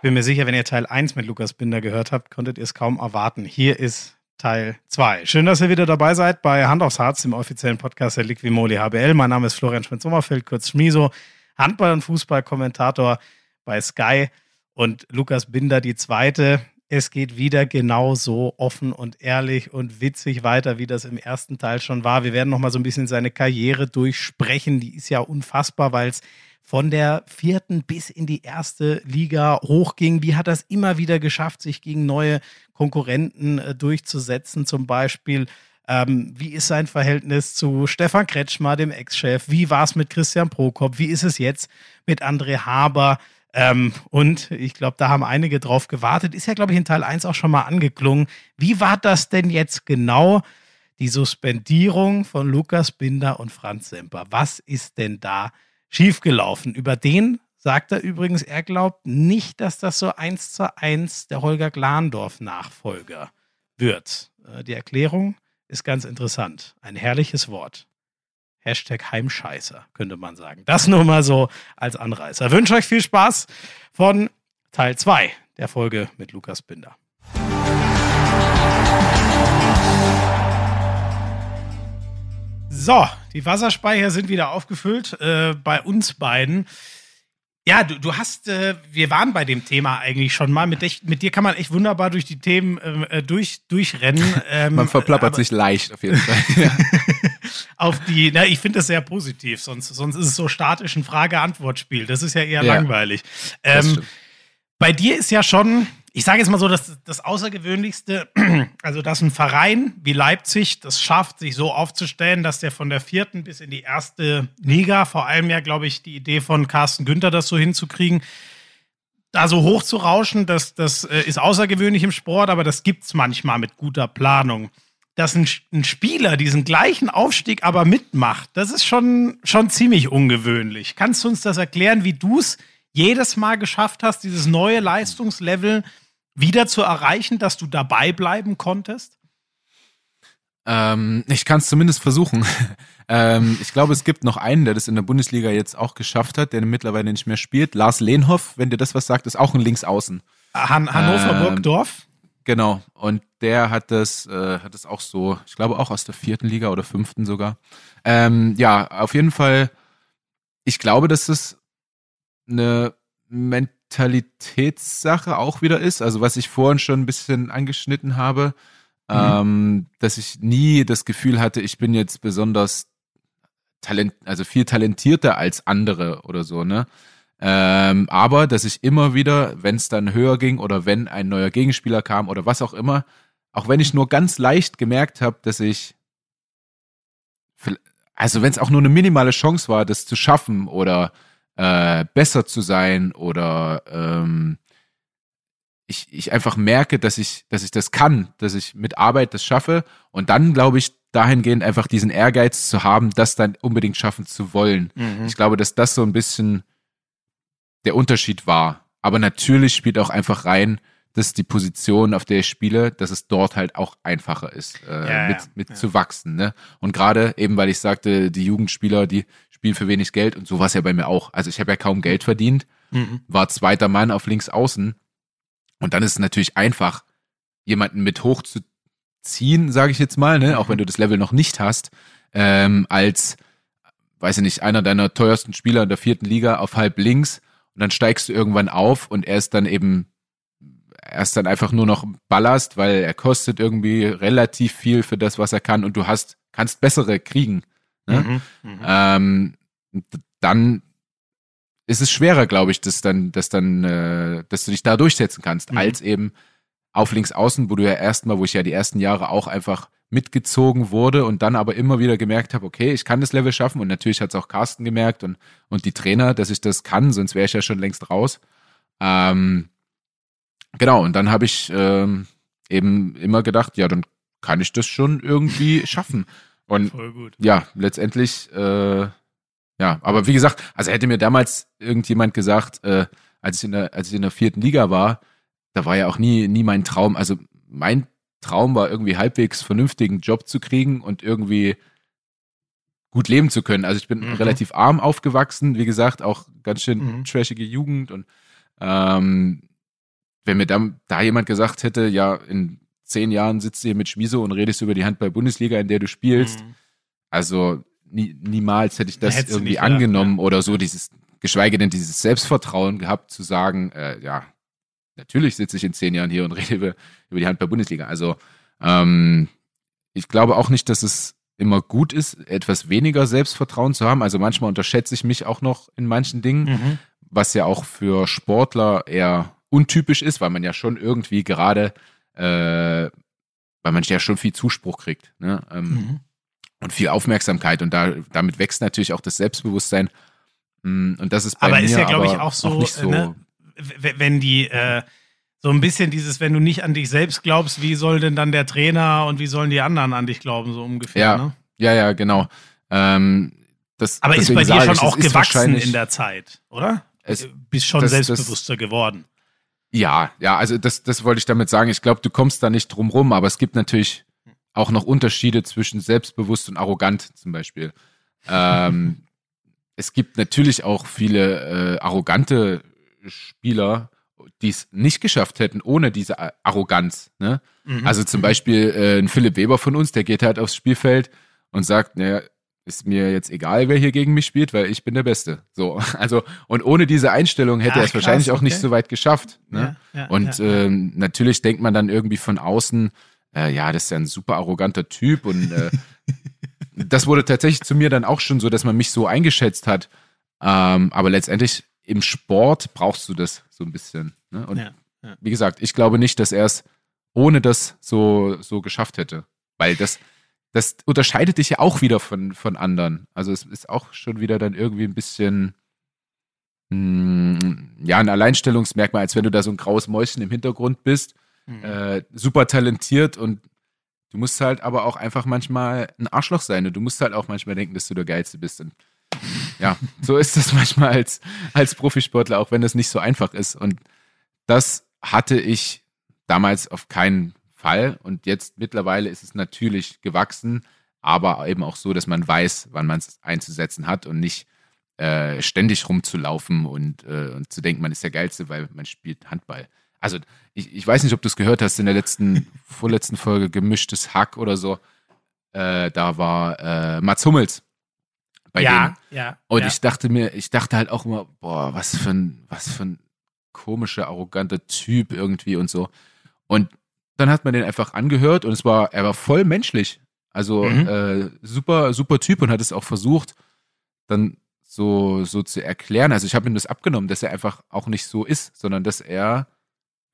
Bin mir sicher, wenn ihr Teil 1 mit Lukas Binder gehört habt, konntet ihr es kaum erwarten. Hier ist Teil 2. Schön, dass ihr wieder dabei seid bei Hand aufs Harz, dem offiziellen Podcast der Liquimoli HBL. Mein Name ist Florian Schmidt-Sommerfeld, kurz Schmiso, Handball- und Fußballkommentator bei Sky und Lukas Binder die zweite. Es geht wieder genauso offen und ehrlich und witzig weiter, wie das im ersten Teil schon war. Wir werden noch mal so ein bisschen seine Karriere durchsprechen. Die ist ja unfassbar, weil es von der vierten bis in die erste Liga hochging. Wie hat es immer wieder geschafft, sich gegen neue Konkurrenten äh, durchzusetzen? Zum Beispiel, ähm, wie ist sein Verhältnis zu Stefan Kretschmer, dem Ex-Chef? Wie war es mit Christian Prokop? Wie ist es jetzt mit André Haber? Ähm, und ich glaube, da haben einige drauf gewartet. Ist ja, glaube ich, in Teil 1 auch schon mal angeklungen. Wie war das denn jetzt genau? Die Suspendierung von Lukas Binder und Franz Semper. Was ist denn da schiefgelaufen. Über den sagt er übrigens, er glaubt nicht, dass das so eins zu eins der Holger Glandorf-Nachfolger wird. Äh, die Erklärung ist ganz interessant. Ein herrliches Wort. Hashtag Heimscheißer, könnte man sagen. Das nur mal so als Anreißer. Ich wünsche euch viel Spaß von Teil 2 der Folge mit Lukas Binder. So, die Wasserspeicher sind wieder aufgefüllt äh, bei uns beiden. Ja, du, du hast, äh, wir waren bei dem Thema eigentlich schon mal. Mit, dich, mit dir kann man echt wunderbar durch die Themen äh, durch, durchrennen. Ähm, man verplappert aber, sich leicht auf jeden Fall. auf die, na, ich finde das sehr positiv, sonst, sonst ist es so statisch ein Frage-Antwort-Spiel. Das ist ja eher ja, langweilig. Ähm, bei dir ist ja schon, ich sage jetzt mal so, dass das Außergewöhnlichste, also dass ein Verein wie Leipzig das schafft, sich so aufzustellen, dass der von der vierten bis in die erste Liga, vor allem ja, glaube ich, die Idee von Carsten Günther, das so hinzukriegen, da so hoch zu rauschen, das, das äh, ist außergewöhnlich im Sport, aber das gibt es manchmal mit guter Planung. Dass ein, ein, Spieler diesen gleichen Aufstieg aber mitmacht, das ist schon, schon ziemlich ungewöhnlich. Kannst du uns das erklären, wie du es jedes Mal geschafft hast, dieses neue Leistungslevel wieder zu erreichen, dass du dabei bleiben konntest? Ähm, ich kann es zumindest versuchen. ähm, ich glaube, es gibt noch einen, der das in der Bundesliga jetzt auch geschafft hat, der mittlerweile nicht mehr spielt. Lars Lehnhoff, wenn dir das was sagt, ist auch ein Linksaußen. Han Hannover ähm, Burgdorf? Genau. Und der hat das, äh, hat das auch so, ich glaube auch aus der vierten Liga oder fünften sogar. Ähm, ja, auf jeden Fall. Ich glaube, dass das eine Mentalitätssache auch wieder ist. Also was ich vorhin schon ein bisschen angeschnitten habe, mhm. ähm, dass ich nie das Gefühl hatte, ich bin jetzt besonders talent, also viel talentierter als andere oder so, ne? Ähm, aber dass ich immer wieder, wenn es dann höher ging oder wenn ein neuer Gegenspieler kam oder was auch immer, auch wenn ich nur ganz leicht gemerkt habe, dass ich, also wenn es auch nur eine minimale Chance war, das zu schaffen oder äh, besser zu sein oder ähm, ich, ich einfach merke, dass ich, dass ich das kann, dass ich mit Arbeit das schaffe und dann glaube ich dahingehend einfach diesen Ehrgeiz zu haben, das dann unbedingt schaffen zu wollen. Mhm. Ich glaube, dass das so ein bisschen der Unterschied war. Aber natürlich spielt auch einfach rein, dass die Position, auf der ich spiele, dass es dort halt auch einfacher ist, äh, ja, mit, mit ja. zu wachsen. Ne? Und gerade eben, weil ich sagte, die Jugendspieler, die spielen für wenig Geld und so war es ja bei mir auch. Also ich habe ja kaum Geld verdient, mhm. war zweiter Mann auf links außen und dann ist es natürlich einfach, jemanden mit hochzuziehen, sage ich jetzt mal, ne? Auch wenn du das Level noch nicht hast, ähm, als, weiß ich nicht, einer deiner teuersten Spieler in der vierten Liga auf halb links und dann steigst du irgendwann auf und er ist dann eben er ist dann einfach nur noch Ballast, weil er kostet irgendwie relativ viel für das, was er kann und du hast, kannst bessere kriegen. Ne? Mhm, mhm. ähm, dann ist es schwerer, glaube ich, dass dann, dass dann, äh, dass du dich da durchsetzen kannst, mhm. als eben auf links außen, wo du ja erstmal, wo ich ja die ersten Jahre auch einfach mitgezogen wurde und dann aber immer wieder gemerkt habe, okay, ich kann das Level schaffen und natürlich hat es auch Carsten gemerkt und, und die Trainer, dass ich das kann, sonst wäre ich ja schon längst raus. Ähm, genau, und dann habe ich ähm, eben immer gedacht, ja, dann kann ich das schon irgendwie schaffen. Und ja, letztendlich, äh, ja, aber wie gesagt, also hätte mir damals irgendjemand gesagt, äh, als ich in der, als ich in der vierten Liga war, da war ja auch nie, nie mein Traum. Also mein Traum war irgendwie halbwegs vernünftigen Job zu kriegen und irgendwie gut leben zu können. Also ich bin mhm. relativ arm aufgewachsen, wie gesagt, auch ganz schön mhm. trashige Jugend und ähm, wenn mir da, da jemand gesagt hätte, ja, in zehn Jahren sitzt du hier mit Schmiso und redest über die Handball-Bundesliga, in der du spielst, mhm. also nie, niemals hätte ich das Hättest irgendwie angenommen ja. oder so, dieses, geschweige denn dieses Selbstvertrauen gehabt, zu sagen, äh, ja, natürlich sitze ich in zehn Jahren hier und rede über, über die Handball-Bundesliga. Also ähm, ich glaube auch nicht, dass es immer gut ist, etwas weniger Selbstvertrauen zu haben. Also manchmal unterschätze ich mich auch noch in manchen Dingen, mhm. was ja auch für Sportler eher untypisch ist, weil man ja schon irgendwie gerade, äh, weil man ja schon viel Zuspruch kriegt ne? ähm, mhm. und viel Aufmerksamkeit und da, damit wächst natürlich auch das Selbstbewusstsein. Mm, und das ist bei aber mir ist ja, glaube ich, auch so, auch so ne? wenn die äh, so ein bisschen dieses, wenn du nicht an dich selbst glaubst, wie soll denn dann der Trainer und wie sollen die anderen an dich glauben, so ungefähr, ja, ne? Ja, ja, genau. Ähm, das, Aber ist bei dir schon ich, auch gewachsen in der Zeit, oder? Es, Bist schon das, selbstbewusster das, geworden. Ja, ja, also das, das wollte ich damit sagen. Ich glaube, du kommst da nicht drum rum, aber es gibt natürlich auch noch Unterschiede zwischen selbstbewusst und arrogant zum Beispiel. ähm, es gibt natürlich auch viele äh, arrogante Spieler, die es nicht geschafft hätten ohne diese Arroganz. Ne? Mhm. Also zum Beispiel äh, ein Philipp Weber von uns, der geht halt aufs Spielfeld und sagt, naja, ist mir jetzt egal, wer hier gegen mich spielt, weil ich bin der Beste. So, also und ohne diese Einstellung hätte Ach, er es krass, wahrscheinlich auch okay. nicht so weit geschafft. Ne? Ja, ja, und ja, ähm, natürlich denkt man dann irgendwie von außen, äh, ja, das ist ja ein super arroganter Typ und äh, das wurde tatsächlich zu mir dann auch schon so, dass man mich so eingeschätzt hat. Ähm, aber letztendlich im Sport brauchst du das so ein bisschen. Ne? Und wie gesagt, ich glaube nicht, dass er es ohne das so, so geschafft hätte. Weil das, das unterscheidet dich ja auch wieder von, von anderen. Also es ist auch schon wieder dann irgendwie ein bisschen mh, hm, ja, ein Alleinstellungsmerkmal, als wenn du da so ein graues Mäuschen im Hintergrund bist. Mhm. Äh, super talentiert und du musst halt aber auch einfach manchmal ein Arschloch sein und du musst halt auch manchmal denken, dass du der Geilste bist. Und ja, so ist es manchmal als, als Profisportler, auch wenn das nicht so einfach ist. Und das hatte ich damals auf keinen Fall. Und jetzt mittlerweile ist es natürlich gewachsen, aber eben auch so, dass man weiß, wann man es einzusetzen hat und nicht äh, ständig rumzulaufen und, äh, und zu denken, man ist der Geilste, weil man spielt Handball. Also ich, ich weiß nicht, ob du es gehört hast in der letzten, vorletzten Folge, gemischtes Hack oder so. Äh, da war äh, Mats Hummels bei ja, denen. Ja, Und ja. ich dachte mir, ich dachte halt auch immer, boah, was für ein, was für ein komischer, arroganter Typ irgendwie und so. Und dann hat man den einfach angehört und es war, er war voll menschlich. Also mhm. äh, super, super Typ und hat es auch versucht, dann so, so zu erklären. Also ich habe ihm das abgenommen, dass er einfach auch nicht so ist, sondern dass er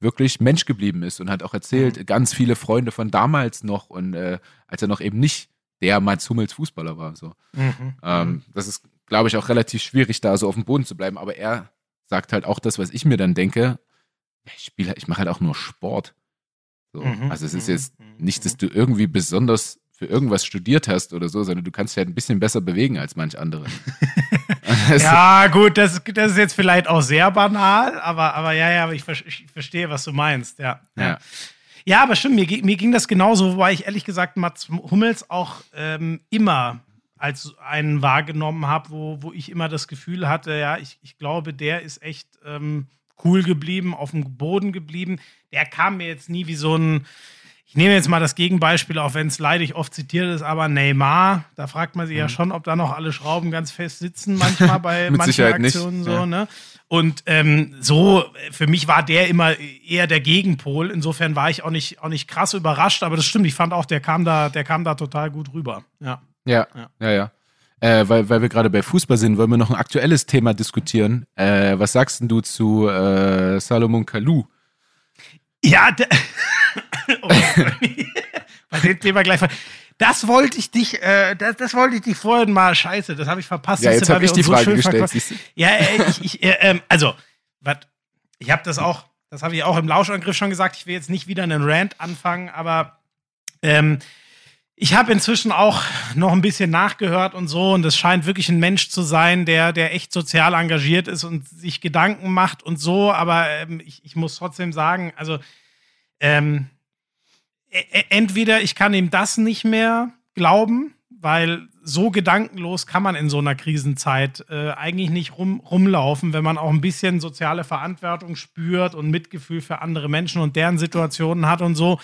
wirklich Mensch geblieben ist und hat auch erzählt, mhm. ganz viele Freunde von damals noch und äh, als er noch eben nicht der Mats Hummels Fußballer war. So. Mhm. Ähm, mhm. das ist, glaube ich, auch relativ schwierig, da so auf dem Boden zu bleiben. Aber er sagt halt auch das, was ich mir dann denke. Ich spiele, ich mache halt auch nur Sport. So. Mhm. Also es ist mhm. jetzt mhm. nicht, dass du irgendwie besonders für irgendwas studiert hast oder so, sondern du kannst dich halt ein bisschen besser bewegen als manch andere. ja, gut, das, das ist jetzt vielleicht auch sehr banal, aber, aber ja, ja, aber ich, ich verstehe, was du meinst, ja. ja. ja. Ja, aber stimmt, mir, mir ging das genauso, wobei ich ehrlich gesagt Mats Hummels auch ähm, immer als einen wahrgenommen habe, wo, wo ich immer das Gefühl hatte, ja, ich, ich glaube, der ist echt ähm, cool geblieben, auf dem Boden geblieben. Der kam mir jetzt nie wie so ein, ich nehme jetzt mal das Gegenbeispiel, auch wenn es leidig oft zitiert ist, aber Neymar, da fragt man sich mhm. ja schon, ob da noch alle Schrauben ganz fest sitzen, manchmal bei manchen Aktionen nicht. so, ja. ne? Und ähm, so, für mich war der immer eher der Gegenpol. Insofern war ich auch nicht, auch nicht krass überrascht, aber das stimmt, ich fand auch, der kam da, der kam da total gut rüber. Ja. Ja, ja, ja. ja. Äh, weil, weil wir gerade bei Fußball sind, wollen wir noch ein aktuelles Thema diskutieren. Äh, was sagst denn du zu äh, Salomon Kalou? Ja, oh, bei dem Thema gleich. Das wollte ich dich, äh, das, das wollte ich dich vorhin mal, scheiße, das habe ich verpasst. Ja, jetzt habe ich die so Frage gestellt. Ja, äh, ich, ich äh, ähm, also, wat, ich habe das auch, das habe ich auch im Lauschangriff schon gesagt, ich will jetzt nicht wieder einen Rant anfangen, aber ähm, ich habe inzwischen auch noch ein bisschen nachgehört und so und es scheint wirklich ein Mensch zu sein, der, der echt sozial engagiert ist und sich Gedanken macht und so, aber ähm, ich, ich muss trotzdem sagen, also ähm, E, e, entweder ich kann ihm das nicht mehr glauben, weil so gedankenlos kann man in so einer Krisenzeit äh, eigentlich nicht rum, rumlaufen, wenn man auch ein bisschen soziale Verantwortung spürt und Mitgefühl für andere Menschen und deren Situationen hat und so.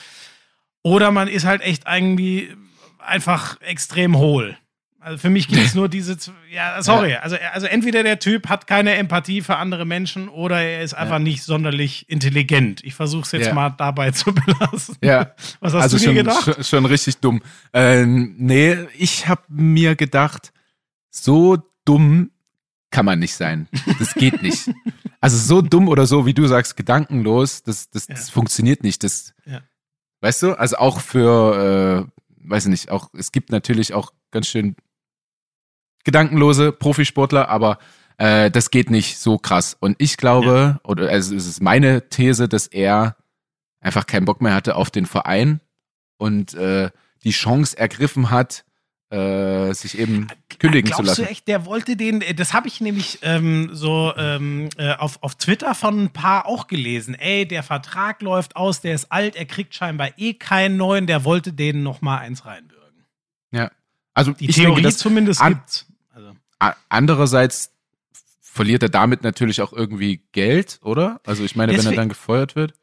Oder man ist halt echt irgendwie einfach extrem hohl. Also für mich gibt es nur diese, ja, sorry, also, also entweder der Typ hat keine Empathie für andere Menschen oder er ist einfach ja. nicht sonderlich intelligent. Ich versuche es jetzt ja. mal dabei zu belassen. Ja. Was hast also du schon, dir gedacht? Schon, schon richtig dumm. Ähm, nee, ich habe mir gedacht, so dumm kann man nicht sein. Das geht nicht. also so dumm oder so, wie du sagst, gedankenlos, das, das, ja. das funktioniert nicht. Das, weißt du, also auch für, äh, weiß ich nicht, auch, es gibt natürlich auch ganz schön gedankenlose Profisportler, aber äh, das geht nicht so krass. Und ich glaube, ja. oder also es ist meine These, dass er einfach keinen Bock mehr hatte auf den Verein und äh, die Chance ergriffen hat, äh, sich eben kündigen Glaubst zu lassen. Glaubst du echt, der wollte den, das habe ich nämlich ähm, so ähm, äh, auf, auf Twitter von ein paar auch gelesen. Ey, der Vertrag läuft aus, der ist alt, er kriegt scheinbar eh keinen neuen, der wollte denen noch mal eins reinbürgen. Ja, also die Theorie denke, zumindest an, gibt's. Andererseits verliert er damit natürlich auch irgendwie Geld, oder? Also ich meine, Deswegen, wenn er dann gefeuert wird.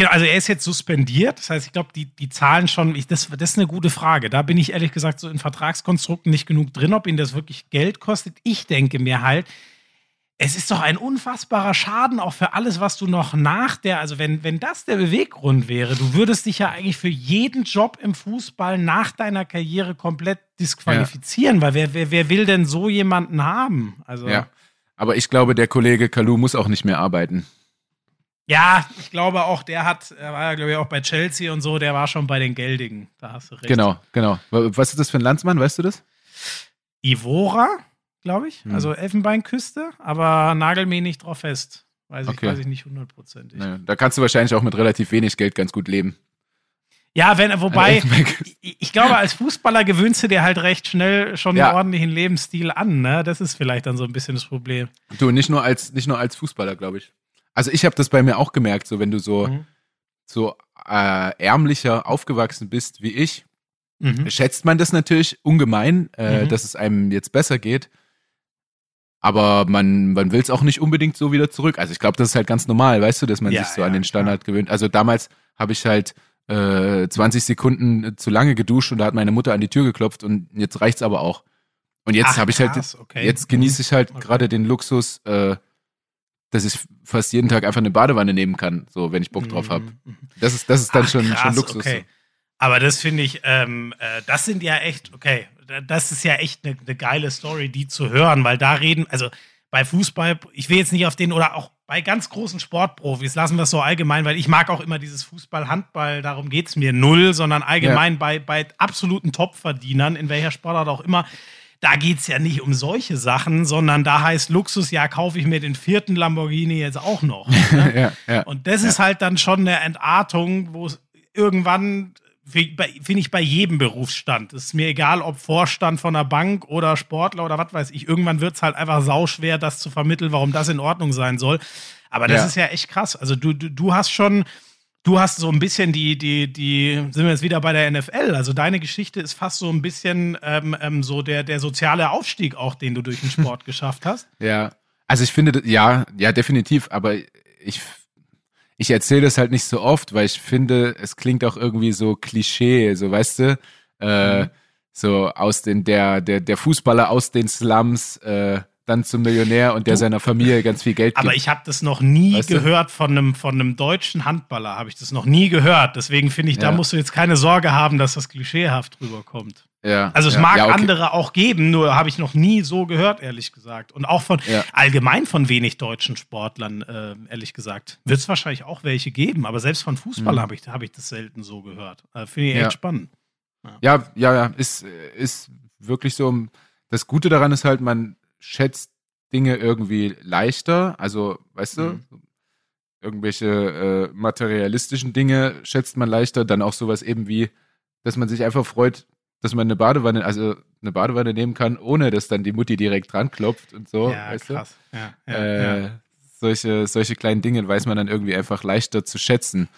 Genau, also er ist jetzt suspendiert. Das heißt, ich glaube, die, die Zahlen schon, ich, das, das ist eine gute Frage. Da bin ich ehrlich gesagt so in Vertragskonstrukten nicht genug drin, ob ihn das wirklich Geld kostet. Ich denke mir halt, es ist doch ein unfassbarer Schaden auch für alles, was du noch nach der, also wenn, wenn das der Beweggrund wäre, du würdest dich ja eigentlich für jeden Job im Fußball nach deiner Karriere komplett disqualifizieren, ja. weil wer, wer, wer will denn so jemanden haben? Also, ja, aber ich glaube, der Kollege Kalu muss auch nicht mehr arbeiten. Ja, ich glaube auch, der hat, er war ja, glaube ich, auch bei Chelsea und so, der war schon bei den Geldigen. Da hast du recht. Genau, genau. Was ist das für ein Landsmann, weißt du das? Ivora? glaube ich. Hm. Also Elfenbeinküste, aber nagel mich nicht drauf fest. Weiß ich, okay. weiß ich nicht hundertprozentig. Naja, da kannst du wahrscheinlich auch mit relativ wenig Geld ganz gut leben. Ja, wenn, wobei, ich, ich, glaube, als Fußballer gewöhnst du dir halt recht schnell schon ja. einen ordentlichen Lebensstil an, ne? Das ist vielleicht dann so ein bisschen das Problem. Du, nicht nur als, nicht nur als Fußballer, glaube ich. Also ich habe das bei mir auch gemerkt, so wenn du so, mhm. so äh, ärmlicher aufgewachsen bist wie ich, mhm. schätzt man das natürlich ungemein, äh, mhm. dass es einem jetzt besser geht aber man, man will es auch nicht unbedingt so wieder zurück. Also ich glaube, das ist halt ganz normal, weißt du, dass man ja, sich so ja, an den Standard klar. gewöhnt. Also damals habe ich halt äh, 20 Sekunden zu lange geduscht und da hat meine Mutter an die Tür geklopft und jetzt reicht's aber auch. Und jetzt habe ich halt, okay. jetzt genieße ich halt okay. gerade den Luxus, äh, dass ich fast jeden Tag einfach eine Badewanne nehmen kann, so wenn ich Bock drauf habe. Mhm, mhm. Das ist, das ist dann Ach, schon, krass, schon Luxus. Okay. Aber das finde ich, ähm, äh, das sind ja echt, okay, das ist ja echt eine, eine geile Story, die zu hören, weil da reden, also bei Fußball, ich will jetzt nicht auf den oder auch bei ganz großen Sportprofis, lassen wir es so allgemein, weil ich mag auch immer dieses Fußball, Handball, darum geht es mir null, sondern allgemein ja. bei, bei absoluten Topverdienern, in welcher Sportart auch immer, da geht es ja nicht um solche Sachen, sondern da heißt Luxus, ja, kaufe ich mir den vierten Lamborghini jetzt auch noch. Ne? ja, ja, Und das ist halt dann schon eine Entartung, wo es irgendwann finde ich bei jedem Berufsstand. Es ist mir egal, ob Vorstand von einer Bank oder Sportler oder was weiß ich. Irgendwann wird es halt einfach sauschwer, das zu vermitteln, warum das in Ordnung sein soll. Aber das ja. ist ja echt krass. Also du, du, du hast schon, du hast so ein bisschen die, die, die, sind wir jetzt wieder bei der NFL. Also deine Geschichte ist fast so ein bisschen ähm, ähm, so der, der soziale Aufstieg auch, den du durch den Sport geschafft hast. Ja. Also ich finde, ja, ja, definitiv. Aber ich ich erzähle das halt nicht so oft, weil ich finde, es klingt auch irgendwie so Klischee, so weißt du, äh, mhm. so aus den, der, der, der Fußballer aus den Slums, äh, dann zum Millionär und der seiner Familie ganz viel Geld gibt. Aber ich habe das noch nie weißt gehört von einem, von einem deutschen Handballer, habe ich das noch nie gehört. Deswegen finde ich, ja. da musst du jetzt keine Sorge haben, dass das klischeehaft rüberkommt. Ja, also es ja, mag ja, okay. andere auch geben, nur habe ich noch nie so gehört, ehrlich gesagt. Und auch von allgemein von wenig deutschen Sportlern, äh, ehrlich gesagt. Wird es wahrscheinlich auch welche geben, aber selbst von Fußballern mhm. habe ich, hab ich das selten so gehört. Äh, Finde ich echt spannend. Ja, ja, ja, ist, ist wirklich so. Das Gute daran ist halt, man schätzt Dinge irgendwie leichter. Also, weißt du, mhm. irgendwelche äh, materialistischen Dinge schätzt man leichter. Dann auch sowas eben wie, dass man sich einfach freut, dass man eine Badewanne, also eine Badewanne nehmen kann, ohne dass dann die Mutti direkt dran klopft und so. Ja, weißt krass. Du? Ja, ja, äh, ja. Solche, solche kleinen Dinge weiß man dann irgendwie einfach leichter zu schätzen.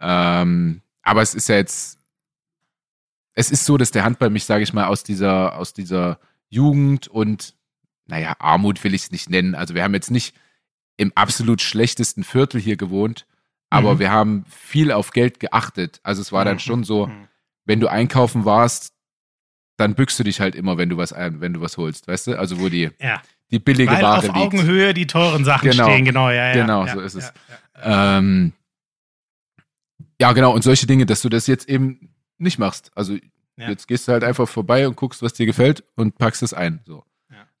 Ähm, aber es ist ja jetzt, es ist so, dass der Handball mich, sage ich mal, aus dieser, aus dieser Jugend und, naja, Armut will ich es nicht nennen. Also wir haben jetzt nicht im absolut schlechtesten Viertel hier gewohnt, aber mhm. wir haben viel auf Geld geachtet. Also es war dann mhm. schon so, mhm. wenn du einkaufen warst, dann bückst du dich halt immer, wenn du was ein, wenn du was holst, weißt du? Also wo die, ja. die billige Weil Ware auf liegt. Augenhöhe die teuren Sachen genau. stehen, genau, ja, ja. Genau, ja, so ist es. Ja, ähm, ja, genau, und solche Dinge, dass du das jetzt eben nicht machst. Also jetzt gehst du halt einfach vorbei und guckst, was dir gefällt und packst es ein. So.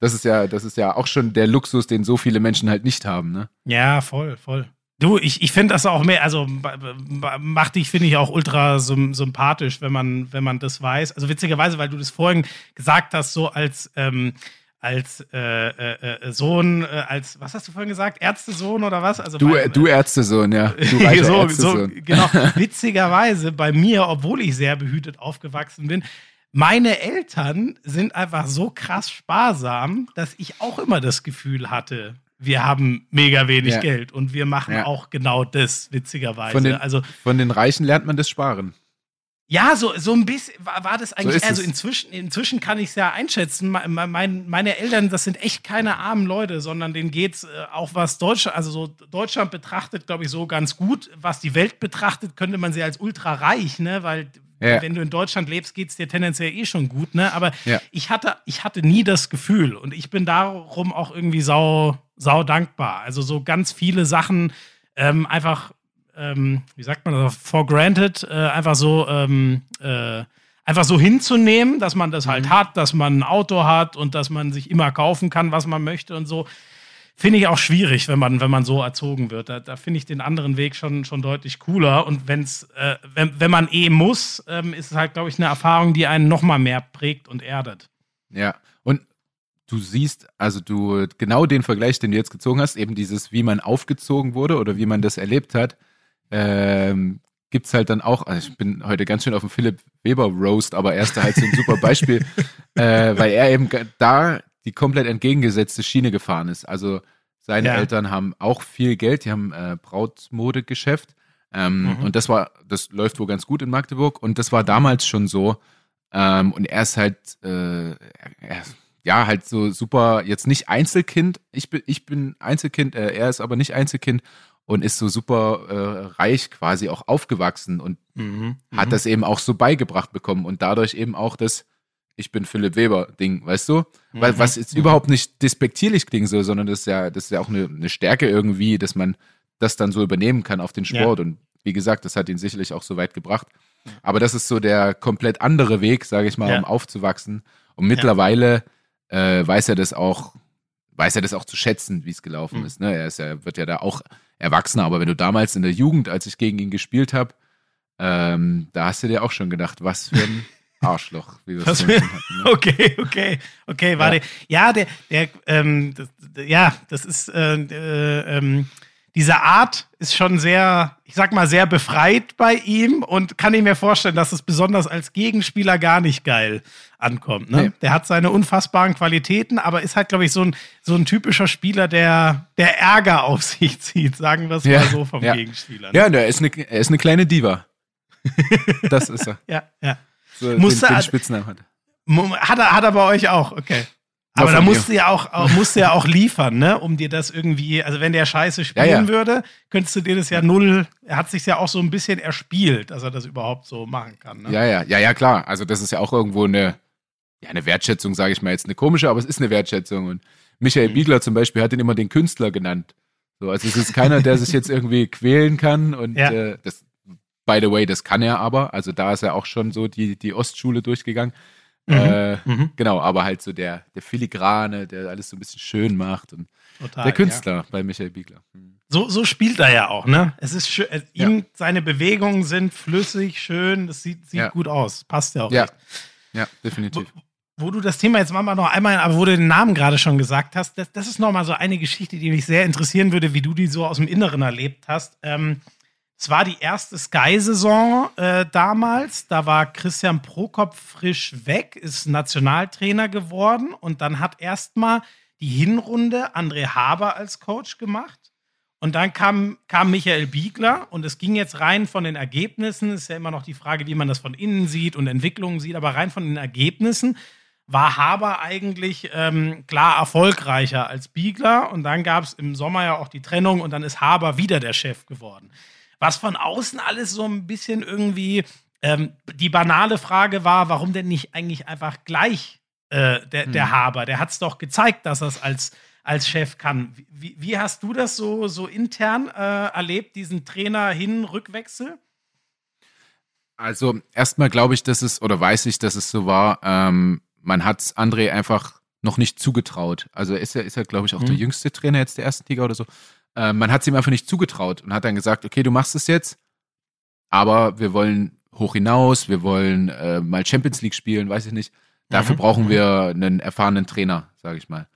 Das ist ja, das ist ja auch schon der Luxus, den so viele Menschen halt nicht haben, ne? Ja, voll, voll. Du, ich, ich finde das auch mehr, also macht dich, finde ich, auch ultra sympathisch, wenn man, wenn man das weiß. Also witzigerweise, weil du das vorhin gesagt hast, so als, ähm, als äh, äh, äh Sohn, äh, als, was hast du vorhin gesagt? Ärztesohn oder was? Also du, mein, du Ärztesohn, ja. Du so, Ärztesohn. so, genau. Witzigerweise bei mir, obwohl ich sehr behütet aufgewachsen bin, meine Eltern sind einfach so krass sparsam, dass ich auch immer das Gefühl hatte, wir haben mega wenig ja. Geld und wir machen ja. auch genau das, witzigerweise. Von den, also, von den Reichen lernt man das Sparen. Ja, so, so ein bisschen war, war das eigentlich. So also inzwischen, inzwischen kann ich es ja einschätzen. Mein, meine Eltern, das sind echt keine armen Leute, sondern denen geht es äh, auch was Deutschland, also so Deutschland betrachtet, glaube ich, so ganz gut. Was die Welt betrachtet, könnte man sie als ultra reich, ne? Weil ja. wenn du in Deutschland lebst, geht es dir tendenziell eh schon gut, ne? Aber ja. ich hatte, ich hatte nie das Gefühl und ich bin darum auch irgendwie sau, sau dankbar. Also so ganz viele Sachen ähm, einfach, ähm, wie sagt man das, for granted, äh, einfach so, ähm, äh, einfach so hinzunehmen, dass man das halt mhm. hat, dass man ein Auto hat und dass man sich immer kaufen kann, was man möchte und so finde ich auch schwierig, wenn man, wenn man so erzogen wird. Da, da finde ich den anderen Weg schon, schon deutlich cooler. Und wenn's, äh, wenn, wenn man eh muss, ähm, ist es halt, glaube ich, eine Erfahrung, die einen noch mal mehr prägt und erdet. Ja, und du siehst, also du, genau den Vergleich, den du jetzt gezogen hast, eben dieses, wie man aufgezogen wurde oder wie man das erlebt hat, ähm, gibt es halt dann auch, also ich bin heute ganz schön auf dem Philipp Weber Roast, aber er ist halt so ein super Beispiel, äh, weil er eben da die komplett entgegengesetzte Schiene gefahren ist. Also seine ja. Eltern haben auch viel Geld, die haben äh, Brautmodegeschäft. Ähm, mhm. Und das war, das läuft wohl ganz gut in Magdeburg. Und das war damals schon so. Ähm, und er ist halt, äh, er, ja, halt so super, jetzt nicht Einzelkind. Ich bin, ich bin Einzelkind, äh, er ist aber nicht Einzelkind und ist so super äh, reich quasi auch aufgewachsen und mhm. hat mhm. das eben auch so beigebracht bekommen und dadurch eben auch das ich bin Philipp Weber Ding, weißt du? Mhm. Weil, was jetzt mhm. überhaupt nicht despektierlich klingen soll, sondern das ist ja, das ist ja auch eine, eine Stärke irgendwie, dass man das dann so übernehmen kann auf den Sport. Ja. Und wie gesagt, das hat ihn sicherlich auch so weit gebracht. Aber das ist so der komplett andere Weg, sage ich mal, ja. um aufzuwachsen. Und mittlerweile ja. äh, weiß er das auch, weiß er das auch zu schätzen, wie es gelaufen mhm. ist. Ne? Er ist ja, wird ja da auch erwachsener. Aber wenn du damals in der Jugend, als ich gegen ihn gespielt habe, ähm, da hast du dir auch schon gedacht, was für ein Arschloch, wie wir es hatten. Ne? Okay, okay, okay, warte. Ja, ja der, der, ähm, das, ja, das ist, äh, äh, ähm, diese Art ist schon sehr, ich sag mal, sehr befreit bei ihm und kann ich mir vorstellen, dass es besonders als Gegenspieler gar nicht geil ankommt. Ne? Nee. Der hat seine unfassbaren Qualitäten, aber ist halt, glaube ich, so ein, so ein typischer Spieler, der, der Ärger auf sich zieht, sagen wir es ja, mal so vom ja. Gegenspieler. Ne? Ja, der ist eine, er ist eine kleine Diva. das ist er. ja, ja so musste, den, den Spitznamen hat. Hat er, hat er bei euch auch, okay. Aber da musst du ja auch, musst du ja auch liefern, ne, um dir das irgendwie, also wenn der Scheiße spielen ja, ja. würde, könntest du dir das ja null, er hat sich ja auch so ein bisschen erspielt, dass er das überhaupt so machen kann. Ne? Ja, ja, ja, ja, klar. Also das ist ja auch irgendwo eine, ja, eine Wertschätzung, sage ich mal jetzt, eine komische, aber es ist eine Wertschätzung. Und Michael mhm. Biegler zum Beispiel hat ihn immer den Künstler genannt. So, also es ist keiner, der sich jetzt irgendwie quälen kann und ja. äh, das By the way, das kann er aber. Also da ist er auch schon so die, die Ostschule durchgegangen. Mhm. Äh, mhm. Genau, aber halt so der, der Filigrane, der alles so ein bisschen schön macht. Und Total, der Künstler ja. bei Michael Biegler. Mhm. So, so spielt er ja auch, ne? Es ist schön, äh, ihm, ja. seine Bewegungen sind flüssig, schön, das sieht, sieht ja. gut aus. Passt ja auch. Ja, ja definitiv. Wo, wo, du das Thema jetzt wir noch einmal, aber wo du den Namen gerade schon gesagt hast, das, das ist nochmal so eine Geschichte, die mich sehr interessieren würde, wie du die so aus dem Inneren erlebt hast. Ähm, es war die erste Sky-Saison äh, damals. Da war Christian Prokop frisch weg, ist Nationaltrainer geworden und dann hat erstmal die Hinrunde André Haber als Coach gemacht. Und dann kam, kam Michael Biegler und es ging jetzt rein von den Ergebnissen. Ist ja immer noch die Frage, wie man das von innen sieht und Entwicklungen sieht, aber rein von den Ergebnissen war Haber eigentlich ähm, klar erfolgreicher als Biegler. Und dann gab es im Sommer ja auch die Trennung und dann ist Haber wieder der Chef geworden. Was von außen alles so ein bisschen irgendwie ähm, die banale Frage war, warum denn nicht eigentlich einfach gleich äh, der, der hm. Haber? Der hat es doch gezeigt, dass er es als, als Chef kann. Wie, wie hast du das so, so intern äh, erlebt, diesen Trainer-Hin-Rückwechsel? Also erstmal glaube ich, dass es, oder weiß ich, dass es so war, ähm, man hat André einfach noch nicht zugetraut. Also ist er, ist er, glaube ich, auch mhm. der jüngste Trainer jetzt der ersten Liga oder so. Äh, man hat es ihm einfach nicht zugetraut und hat dann gesagt, okay, du machst es jetzt, aber wir wollen hoch hinaus, wir wollen äh, mal Champions League spielen, weiß ich nicht. Dafür mhm. brauchen wir einen erfahrenen Trainer, sage ich mal.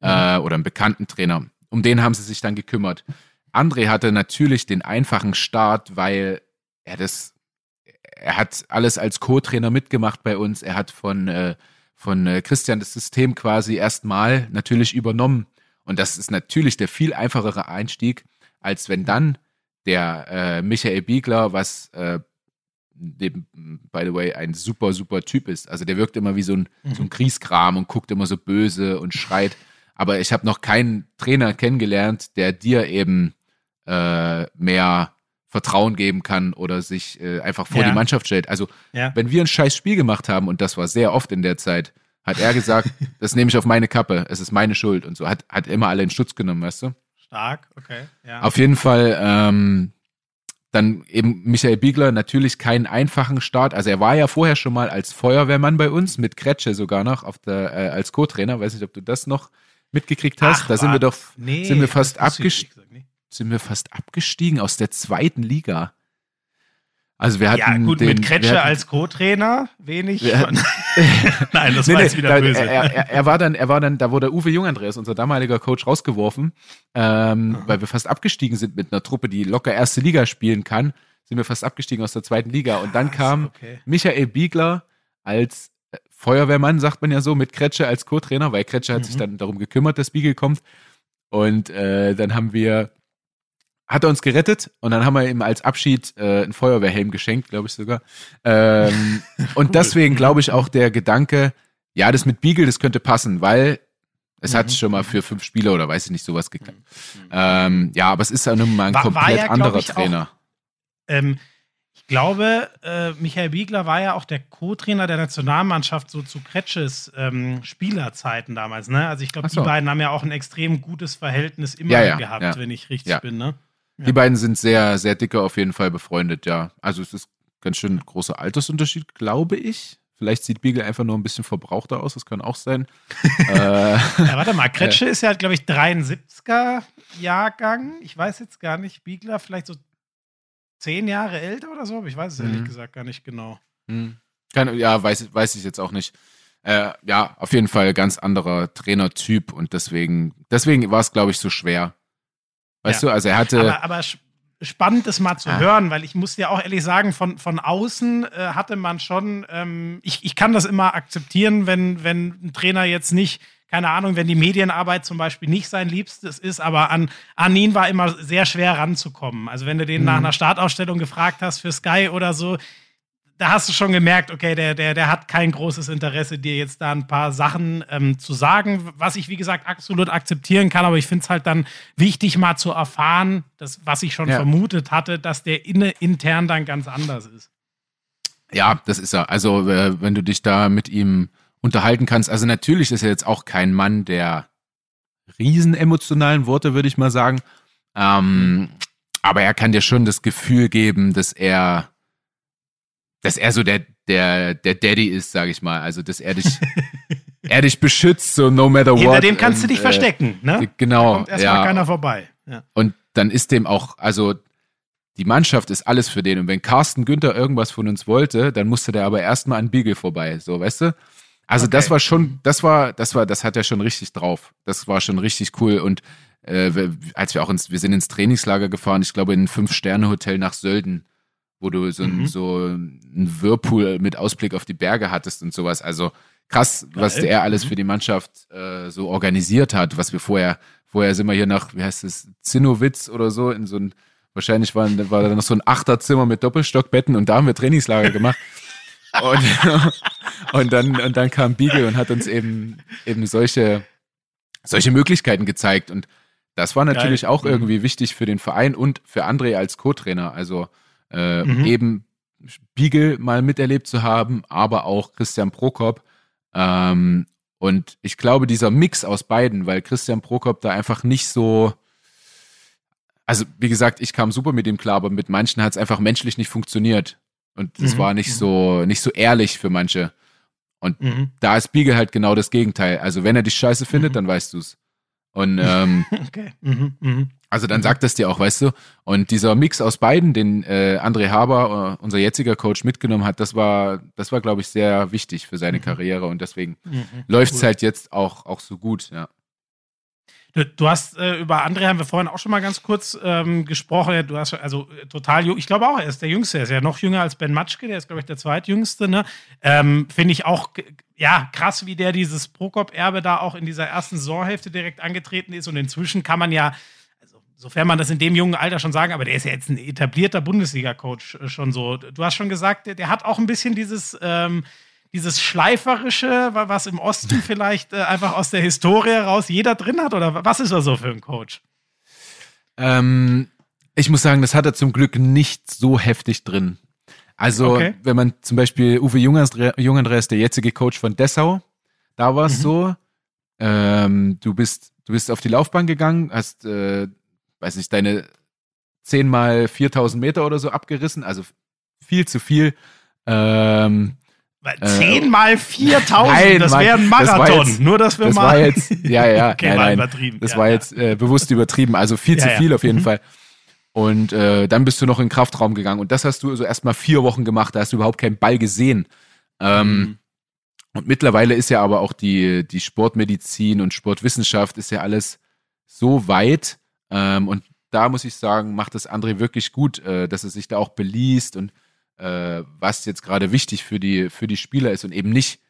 Mhm. Äh, oder einen bekannten Trainer. Um den haben sie sich dann gekümmert. André hatte natürlich den einfachen Start, weil er das, er hat alles als Co-Trainer mitgemacht bei uns. Er hat von äh, von äh, Christian das System quasi erstmal natürlich übernommen. Und das ist natürlich der viel einfachere Einstieg, als wenn dann der äh, Michael Biegler, was äh, dem, by the way, ein super, super Typ ist. Also der wirkt immer wie so ein, mhm. so ein Kriegskram und guckt immer so böse und schreit. Aber ich habe noch keinen Trainer kennengelernt, der dir eben äh, mehr Vertrauen geben kann oder sich äh, einfach vor ja. die Mannschaft stellt. Also, ja. wenn wir ein scheiß Spiel gemacht haben, und das war sehr oft in der Zeit, hat er gesagt, das nehme ich auf meine Kappe, es ist meine Schuld und so. Hat, hat immer alle in Schutz genommen, weißt du? Stark, okay. Ja. Auf jeden Fall, ähm, dann eben Michael Biegler, natürlich keinen einfachen Start. Also er war ja vorher schon mal als Feuerwehrmann bei uns, mit Kretsche sogar noch auf der, äh, als Co-Trainer. Weiß nicht, ob du das noch mitgekriegt hast. Ach, da sind wir doch, nee, sind wir fast abgestiegen sind wir fast abgestiegen aus der zweiten Liga. Also wir hatten ja, gut, den, mit Kretsche hatten, als Co-Trainer, wenig. Hatten, Nein, das nee, war jetzt wieder böse. Er, er, er, war dann, er war dann, da wurde Uwe Jungandreas, unser damaliger Coach, rausgeworfen, ähm, weil wir fast abgestiegen sind mit einer Truppe, die locker erste Liga spielen kann, sind wir fast abgestiegen aus der zweiten Liga. Und dann kam okay. Michael Biegler als äh, Feuerwehrmann, sagt man ja so, mit Kretsche als Co-Trainer, weil Kretsche hat mhm. sich dann darum gekümmert, dass Biegel kommt. Und äh, dann haben wir hat er uns gerettet und dann haben wir ihm als Abschied äh, einen Feuerwehrhelm geschenkt, glaube ich sogar. Ähm, und cool. deswegen glaube ich auch der Gedanke, ja, das mit Beagle, das könnte passen, weil es mhm. hat schon mal für fünf Spieler oder weiß ich nicht sowas geklappt. Mhm. Ähm, ja, aber es ist ja nun mal ein war, komplett war ja, anderer Trainer. Auch, ähm, ich glaube, äh, Michael Biegler war ja auch der Co-Trainer der Nationalmannschaft so zu Kretsches ähm, Spielerzeiten damals. Ne? Also ich glaube, so. die beiden haben ja auch ein extrem gutes Verhältnis immer ja, ja, gehabt, wenn ich richtig bin. Ne? Die beiden sind sehr, sehr dicke auf jeden Fall befreundet, ja. Also es ist ganz schön großer Altersunterschied, glaube ich. Vielleicht sieht Beagle einfach nur ein bisschen verbrauchter aus, das kann auch sein. äh, ja, warte mal, Kretsche äh, ist ja, glaube ich, 73er Jahrgang. Ich weiß jetzt gar nicht, Biegler vielleicht so zehn Jahre älter oder so, aber ich weiß es ehrlich mhm. gesagt gar nicht genau. Mhm. Ja, weiß, weiß ich jetzt auch nicht. Äh, ja, auf jeden Fall ganz anderer Trainertyp und deswegen, deswegen war es, glaube ich, so schwer. Weißt ja. du, also er hatte. Aber, aber spannend ist mal zu ah. hören, weil ich muss ja auch ehrlich sagen, von, von außen äh, hatte man schon, ähm, ich, ich kann das immer akzeptieren, wenn, wenn ein Trainer jetzt nicht, keine Ahnung, wenn die Medienarbeit zum Beispiel nicht sein Liebstes ist, aber an, an ihn war immer sehr schwer ranzukommen. Also wenn du den mhm. nach einer Startausstellung gefragt hast für Sky oder so, da hast du schon gemerkt, okay, der, der, der hat kein großes Interesse, dir jetzt da ein paar Sachen ähm, zu sagen, was ich, wie gesagt, absolut akzeptieren kann, aber ich finde es halt dann wichtig, mal zu erfahren, dass, was ich schon ja. vermutet hatte, dass der inne, intern dann ganz anders ist. Ja, das ist er. Also, äh, wenn du dich da mit ihm unterhalten kannst, also natürlich ist er jetzt auch kein Mann der riesenemotionalen Worte, würde ich mal sagen. Ähm, aber er kann dir schon das Gefühl geben, dass er dass er so der, der, der Daddy ist, sag ich mal. Also, dass er dich, er dich beschützt, so no matter what. Hinter dem kannst und, du dich äh, verstecken, ne? Genau. Da kommt erstmal ja. keiner vorbei. Ja. Und dann ist dem auch, also, die Mannschaft ist alles für den. Und wenn Carsten Günther irgendwas von uns wollte, dann musste der aber erstmal an Biegel vorbei, so, weißt du? Also, okay. das war schon, das war, das war, das hat er schon richtig drauf. Das war schon richtig cool. Und äh, als wir auch ins, wir sind ins Trainingslager gefahren, ich glaube in ein Fünf-Sterne-Hotel nach Sölden wo du so, mhm. ein, so ein Whirlpool mit Ausblick auf die Berge hattest und sowas. Also krass, Geil. was der alles mhm. für die Mannschaft äh, so organisiert hat, was wir vorher Vorher sind wir hier nach, wie heißt es, Zinnowitz oder so, in so ein, wahrscheinlich war, war da noch so ein Achterzimmer mit Doppelstockbetten und da haben wir Trainingslager gemacht. und, und, dann, und dann kam Beagle und hat uns eben, eben solche, solche Möglichkeiten gezeigt. Und das war natürlich Geil. auch mhm. irgendwie wichtig für den Verein und für André als Co-Trainer. Also äh, mhm. eben Beagle mal miterlebt zu haben, aber auch Christian Prokop. Ähm, und ich glaube, dieser Mix aus beiden, weil Christian Prokop da einfach nicht so, also wie gesagt, ich kam super mit ihm klar, aber mit manchen hat es einfach menschlich nicht funktioniert. Und es mhm. war nicht mhm. so, nicht so ehrlich für manche. Und mhm. da ist Beagle halt genau das Gegenteil. Also wenn er dich scheiße findet, mhm. dann weißt du es. Und ähm, okay. Mhm, mhm. Also dann sagt das dir auch, weißt du. Und dieser Mix aus beiden, den äh, André Haber, äh, unser jetziger Coach, mitgenommen hat, das war, das war, glaube ich, sehr wichtig für seine mhm. Karriere und deswegen mhm. läuft es cool. halt jetzt auch, auch so gut, ja. Du, du hast äh, über André haben wir vorhin auch schon mal ganz kurz ähm, gesprochen. Du hast also äh, total jung. Ich glaube auch, er ist der Jüngste. Er ist ja noch jünger als Ben Matschke. Der ist, glaube ich, der zweitjüngste. Ne? Ähm, Finde ich auch ja krass, wie der dieses Prokop-Erbe da auch in dieser ersten Saisonhälfte direkt angetreten ist. Und inzwischen kann man ja sofern man das in dem jungen Alter schon sagen, aber der ist ja jetzt ein etablierter Bundesliga-Coach äh, schon so. Du hast schon gesagt, der, der hat auch ein bisschen dieses, ähm, dieses Schleiferische, was im Osten vielleicht äh, einfach aus der Historie raus jeder drin hat? Oder was ist er so für ein Coach? Ähm, ich muss sagen, das hat er zum Glück nicht so heftig drin. Also, okay. wenn man zum Beispiel Uwe Jungandreas, der jetzige Coach von Dessau, da war es mhm. so, ähm, du bist, du bist auf die Laufbahn gegangen, hast, äh, weiß nicht, deine 10 mal 4000 Meter oder so abgerissen, also viel zu viel. Ähm, 10 äh, mal 4000, nein, das wäre ein Marathon. Das jetzt, Nur, dass wir das mal. War jetzt, ja, ja, okay, nein, nein, Das ja, war ja. jetzt äh, bewusst übertrieben. Also viel ja, zu viel auf jeden mhm. Fall. Und äh, dann bist du noch in den Kraftraum gegangen. Und das hast du so erstmal vier Wochen gemacht. Da hast du überhaupt keinen Ball gesehen. Ähm, mhm. Und mittlerweile ist ja aber auch die, die Sportmedizin und Sportwissenschaft ist ja alles so weit. Ähm, und da muss ich sagen, macht das André wirklich gut, äh, dass er sich da auch beliest und äh, was jetzt gerade wichtig für die, für die Spieler ist und eben nicht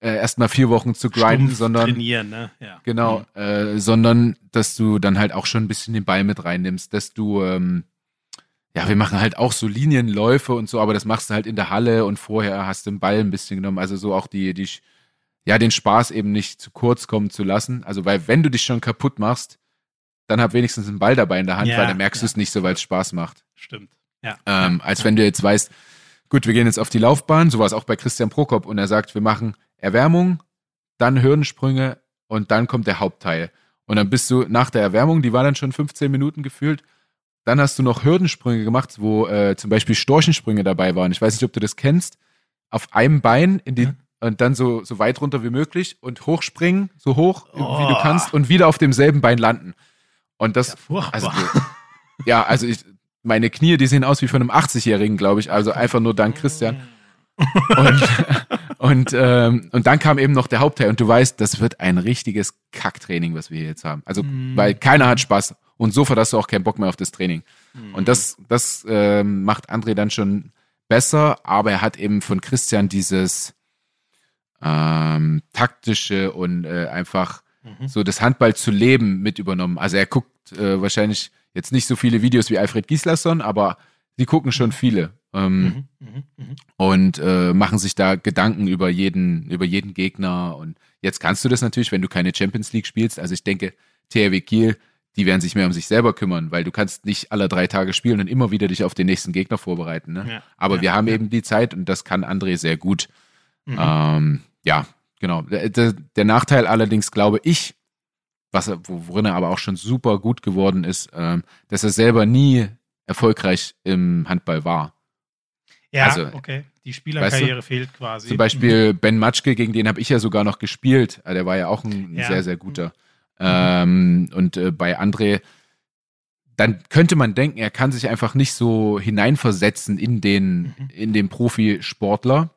äh, erstmal vier Wochen zu grinden, Stumpf sondern trainieren, ne? Ja. Genau, mhm. äh, sondern dass du dann halt auch schon ein bisschen den Ball mit reinnimmst, dass du ähm, ja, wir machen halt auch so Linienläufe und so, aber das machst du halt in der Halle und vorher hast du den Ball ein bisschen genommen, also so auch die die ja, den Spaß eben nicht zu kurz kommen zu lassen. Also, weil wenn du dich schon kaputt machst, dann hab wenigstens einen Ball dabei in der Hand, ja, weil dann merkst ja. du es nicht so, weil es Spaß macht. Stimmt. Ja. Ähm, als wenn du jetzt weißt, gut, wir gehen jetzt auf die Laufbahn, so war es auch bei Christian Prokop und er sagt, wir machen Erwärmung, dann Hürdensprünge und dann kommt der Hauptteil. Und dann bist du nach der Erwärmung, die war dann schon 15 Minuten gefühlt, dann hast du noch Hürdensprünge gemacht, wo äh, zum Beispiel Storchensprünge dabei waren. Ich weiß nicht, ob du das kennst. Auf einem Bein in die, ja. und dann so, so weit runter wie möglich und hochspringen, so hoch oh. wie du oh. kannst und wieder auf demselben Bein landen. Und das, ja, also, ja, also ich, meine Knie, die sehen aus wie von einem 80-Jährigen, glaube ich. Also einfach nur dank Christian. und, und, ähm, und dann kam eben noch der Hauptteil und du weißt, das wird ein richtiges Kacktraining, was wir hier jetzt haben. Also, mm. weil keiner hat Spaß und sofort hast du auch keinen Bock mehr auf das Training. Mm. Und das, das ähm, macht André dann schon besser, aber er hat eben von Christian dieses ähm, taktische und äh, einfach mhm. so das Handball zu leben mit übernommen. Also er guckt äh, wahrscheinlich jetzt nicht so viele Videos wie Alfred Gislason, aber sie gucken schon viele ähm, mhm, mh, mh. und äh, machen sich da Gedanken über jeden, über jeden Gegner. Und jetzt kannst du das natürlich, wenn du keine Champions League spielst. Also ich denke, THW Kiel, die werden sich mehr um sich selber kümmern, weil du kannst nicht alle drei Tage spielen und immer wieder dich auf den nächsten Gegner vorbereiten. Ne? Ja, aber ja, wir haben eben die Zeit und das kann André sehr gut. Mhm. Ähm, ja, genau. Der, der, Nachteil allerdings, glaube ich, was er, worin er aber auch schon super gut geworden ist, ähm, dass er selber nie erfolgreich im Handball war. Ja, also, okay. Die Spielerkarriere weißt du, fehlt quasi. Zum Beispiel mhm. Ben Matschke, gegen den habe ich ja sogar noch gespielt. Ah, der war ja auch ein ja. sehr, sehr guter. Mhm. Ähm, und äh, bei André, dann könnte man denken, er kann sich einfach nicht so hineinversetzen in den, mhm. in den Profisportler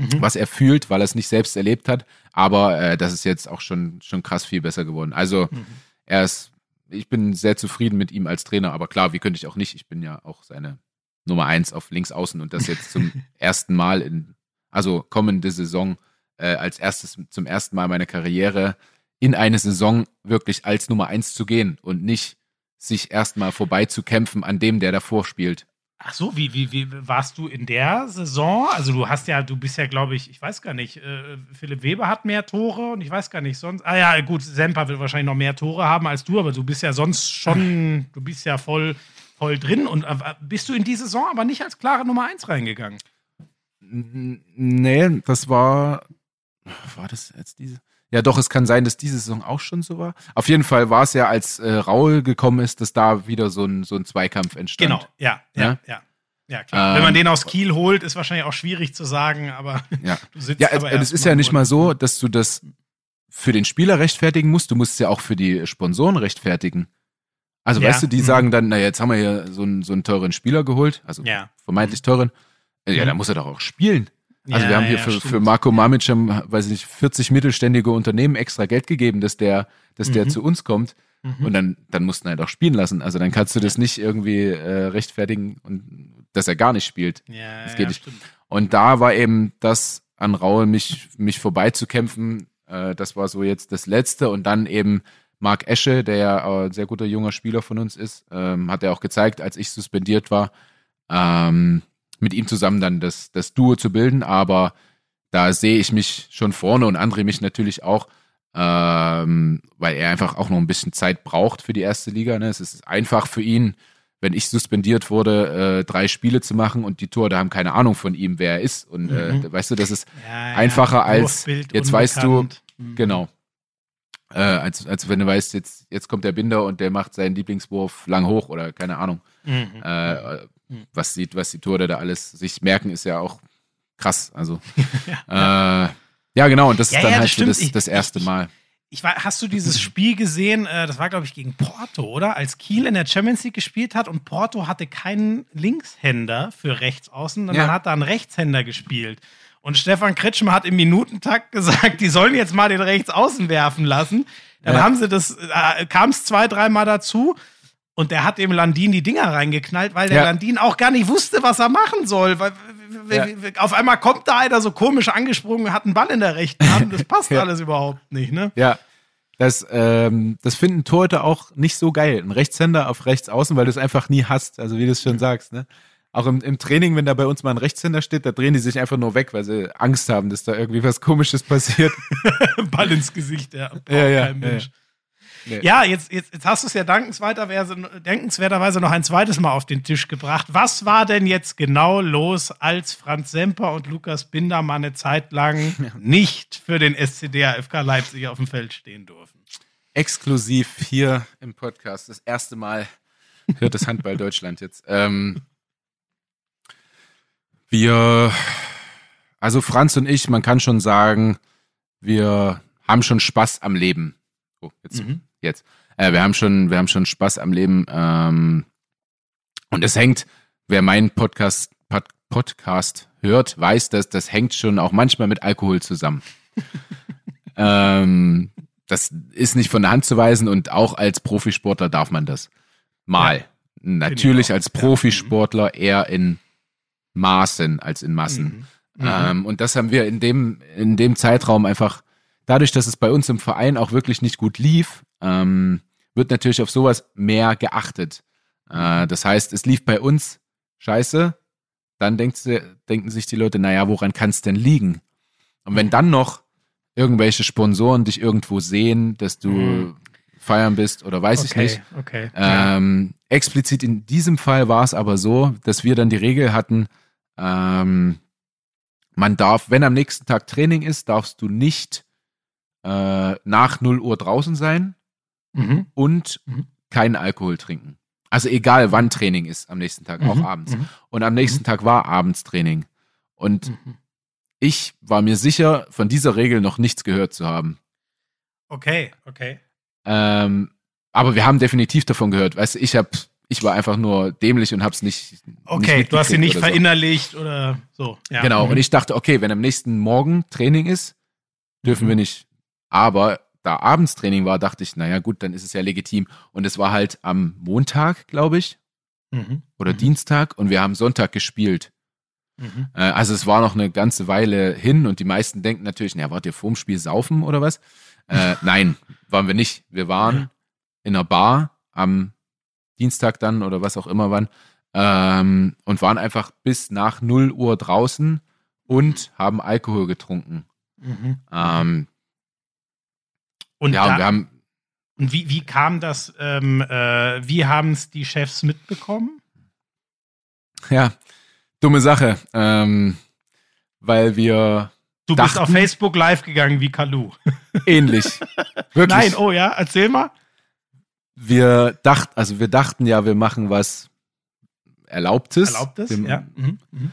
mhm. was er fühlt, weil er es nicht selbst erlebt hat. Aber äh, das ist jetzt auch schon, schon krass viel besser geworden. Also mhm. er ist, ich bin sehr zufrieden mit ihm als Trainer, aber klar, wie könnte ich auch nicht? Ich bin ja auch seine Nummer eins auf links außen und das jetzt zum ersten Mal in, also kommende Saison äh, als erstes, zum ersten Mal meiner Karriere in eine Saison wirklich als Nummer eins zu gehen und nicht sich erstmal vorbeizukämpfen an dem, der davor spielt. Ach so, wie, wie, wie warst du in der Saison? Also du hast ja, du bist ja, glaube ich, ich weiß gar nicht, äh, Philipp Weber hat mehr Tore und ich weiß gar nicht sonst. Ah ja, gut, Semper wird wahrscheinlich noch mehr Tore haben als du, aber du bist ja sonst schon, du bist ja voll, voll drin und äh, bist du in die Saison aber nicht als klare Nummer eins reingegangen? Nee, das war, war das jetzt diese? Ja, doch, es kann sein, dass diese Saison auch schon so war. Auf jeden Fall war es ja, als äh, Raul gekommen ist, dass da wieder so ein, so ein Zweikampf entstand. Genau, ja, ja, ja. ja. Ja, klar. Ähm, Wenn man den aus Kiel holt, ist wahrscheinlich auch schwierig zu sagen, aber ja. du sitzt Ja, aber es ist ja nicht mal so, dass du das für den Spieler rechtfertigen musst, du musst es ja auch für die Sponsoren rechtfertigen. Also ja. weißt du, die mhm. sagen dann, naja, jetzt haben wir hier so einen, so einen teuren Spieler geholt, also ja. vermeintlich teuren. Ja, mhm. da muss er doch auch spielen. Also ja, wir haben hier ja, für, für Marco Mamic, weiß ich nicht, 40 mittelständige Unternehmen extra Geld gegeben, dass der, dass mhm. der zu uns kommt. Mhm. Und dann, dann mussten er halt auch spielen lassen. Also dann kannst du das nicht irgendwie äh, rechtfertigen und dass er gar nicht spielt. Ja, das geht nicht. Stimmt. Und da war eben das an Raul, mich, mich vorbeizukämpfen. Äh, das war so jetzt das Letzte. Und dann eben Marc Esche, der ja ein sehr guter junger Spieler von uns ist, ähm, hat er auch gezeigt, als ich suspendiert war. Ähm, mit ihm zusammen dann das, das Duo zu bilden, aber da sehe ich mich schon vorne und André mich natürlich auch, ähm, weil er einfach auch noch ein bisschen Zeit braucht für die erste Liga. Ne? Es ist einfach für ihn, wenn ich suspendiert wurde, äh, drei Spiele zu machen und die Tore, da haben keine Ahnung von ihm, wer er ist. Und äh, mhm. weißt du, das ist ja, einfacher ja. als jetzt unbekannt. weißt du, mhm. genau. Äh, als, als wenn du weißt, jetzt, jetzt kommt der Binder und der macht seinen Lieblingswurf lang hoch oder keine Ahnung. Mhm. Äh, hm. was, die, was die Tore da alles sich merken, ist ja auch krass. Also, ja, äh, ja genau, und das ja, ist dann ja, halt so das, das erste Mal. Ich war, hast du dieses Spiel gesehen? Äh, das war, glaube ich, gegen Porto, oder? Als Kiel in der Champions League gespielt hat und Porto hatte keinen Linkshänder für Rechtsaußen, sondern ja. hat da einen Rechtshänder gespielt. Und Stefan Kretschmer hat im Minutentakt gesagt, die sollen jetzt mal den Rechtsaußen werfen lassen. Dann ja. haben sie das, äh, kam es zwei, dreimal dazu. Und der hat dem Landin die Dinger reingeknallt, weil der ja. Landin auch gar nicht wusste, was er machen soll. Weil, ja. Auf einmal kommt da einer so komisch angesprungen, hat einen Ball in der rechten Hand. Das passt ja. alles überhaupt nicht, ne? Ja. Das, ähm, das finden Torhüter auch nicht so geil. Ein Rechtshänder auf rechts außen, weil du es einfach nie hast. Also wie du es schon sagst, ne? Auch im, im Training, wenn da bei uns mal ein Rechtshänder steht, da drehen die sich einfach nur weg, weil sie Angst haben, dass da irgendwie was Komisches passiert. Ball ins Gesicht, ja. ja, ja, ja. Nee. Ja, jetzt, jetzt, jetzt hast du es ja dankenswerterweise noch ein zweites Mal auf den Tisch gebracht. Was war denn jetzt genau los, als Franz Semper und Lukas Binder mal eine Zeit lang nicht für den SCDA-FK Leipzig auf dem Feld stehen durften? Exklusiv hier im Podcast. Das erste Mal hört das Handball Deutschland jetzt. Ähm, wir, also Franz und ich, man kann schon sagen, wir haben schon Spaß am Leben. Oh, jetzt mhm jetzt. Äh, wir haben schon, wir haben schon Spaß am Leben. Ähm, und es hängt, wer meinen Podcast, Pod, Podcast hört, weiß, dass das hängt schon auch manchmal mit Alkohol zusammen. ähm, das ist nicht von der Hand zu weisen und auch als Profisportler darf man das. Mal. Ja, Natürlich als Profisportler eher in Maßen als in Massen. Mhm. Mhm. Ähm, und das haben wir in dem, in dem Zeitraum einfach, dadurch, dass es bei uns im Verein auch wirklich nicht gut lief, ähm, wird natürlich auf sowas mehr geachtet. Äh, das heißt, es lief bei uns scheiße, dann denkt, denken sich die Leute, naja, woran kann es denn liegen? Und wenn dann noch irgendwelche Sponsoren dich irgendwo sehen, dass du mhm. feiern bist oder weiß okay, ich nicht. Okay. Ähm, explizit in diesem Fall war es aber so, dass wir dann die Regel hatten, ähm, man darf, wenn am nächsten Tag Training ist, darfst du nicht äh, nach 0 Uhr draußen sein mhm. und mhm. keinen Alkohol trinken. Also egal wann Training ist am nächsten Tag, mhm. auch abends. Mhm. Und am nächsten mhm. Tag war Abendstraining. Und mhm. ich war mir sicher, von dieser Regel noch nichts gehört zu haben. Okay, okay. Ähm, aber wir haben definitiv davon gehört. Weißt du, ich habe ich war einfach nur dämlich und hab's nicht. Okay, nicht du hast sie nicht oder verinnerlicht so. oder so. Ja. Genau, mhm. und ich dachte, okay, wenn am nächsten Morgen Training ist, dürfen mhm. wir nicht. Aber da Abendstraining war, dachte ich, naja, gut, dann ist es ja legitim. Und es war halt am Montag, glaube ich, mhm. oder mhm. Dienstag und wir haben Sonntag gespielt. Mhm. Äh, also es war noch eine ganze Weile hin und die meisten denken natürlich, naja, wart ihr vorm Spiel saufen oder was? Äh, nein, waren wir nicht. Wir waren in einer Bar am Dienstag dann oder was auch immer wann ähm, und waren einfach bis nach 0 Uhr draußen und haben Alkohol getrunken. Mhm. Ähm, Und, ja, da, und wir haben, und wie, wie kam das, ähm, äh, wie haben es die Chefs mitbekommen? ja, dumme Sache, ähm, weil wir Du bist Dachten- auf Facebook live gegangen wie Kalu. ähnlich, wirklich, Nein, oh ja, erzähl mal. wir dachten, also wir dachten ja, wir machen was Erlaubtes. Erlaubt es? Wir- Ja. Mhm. Mhm.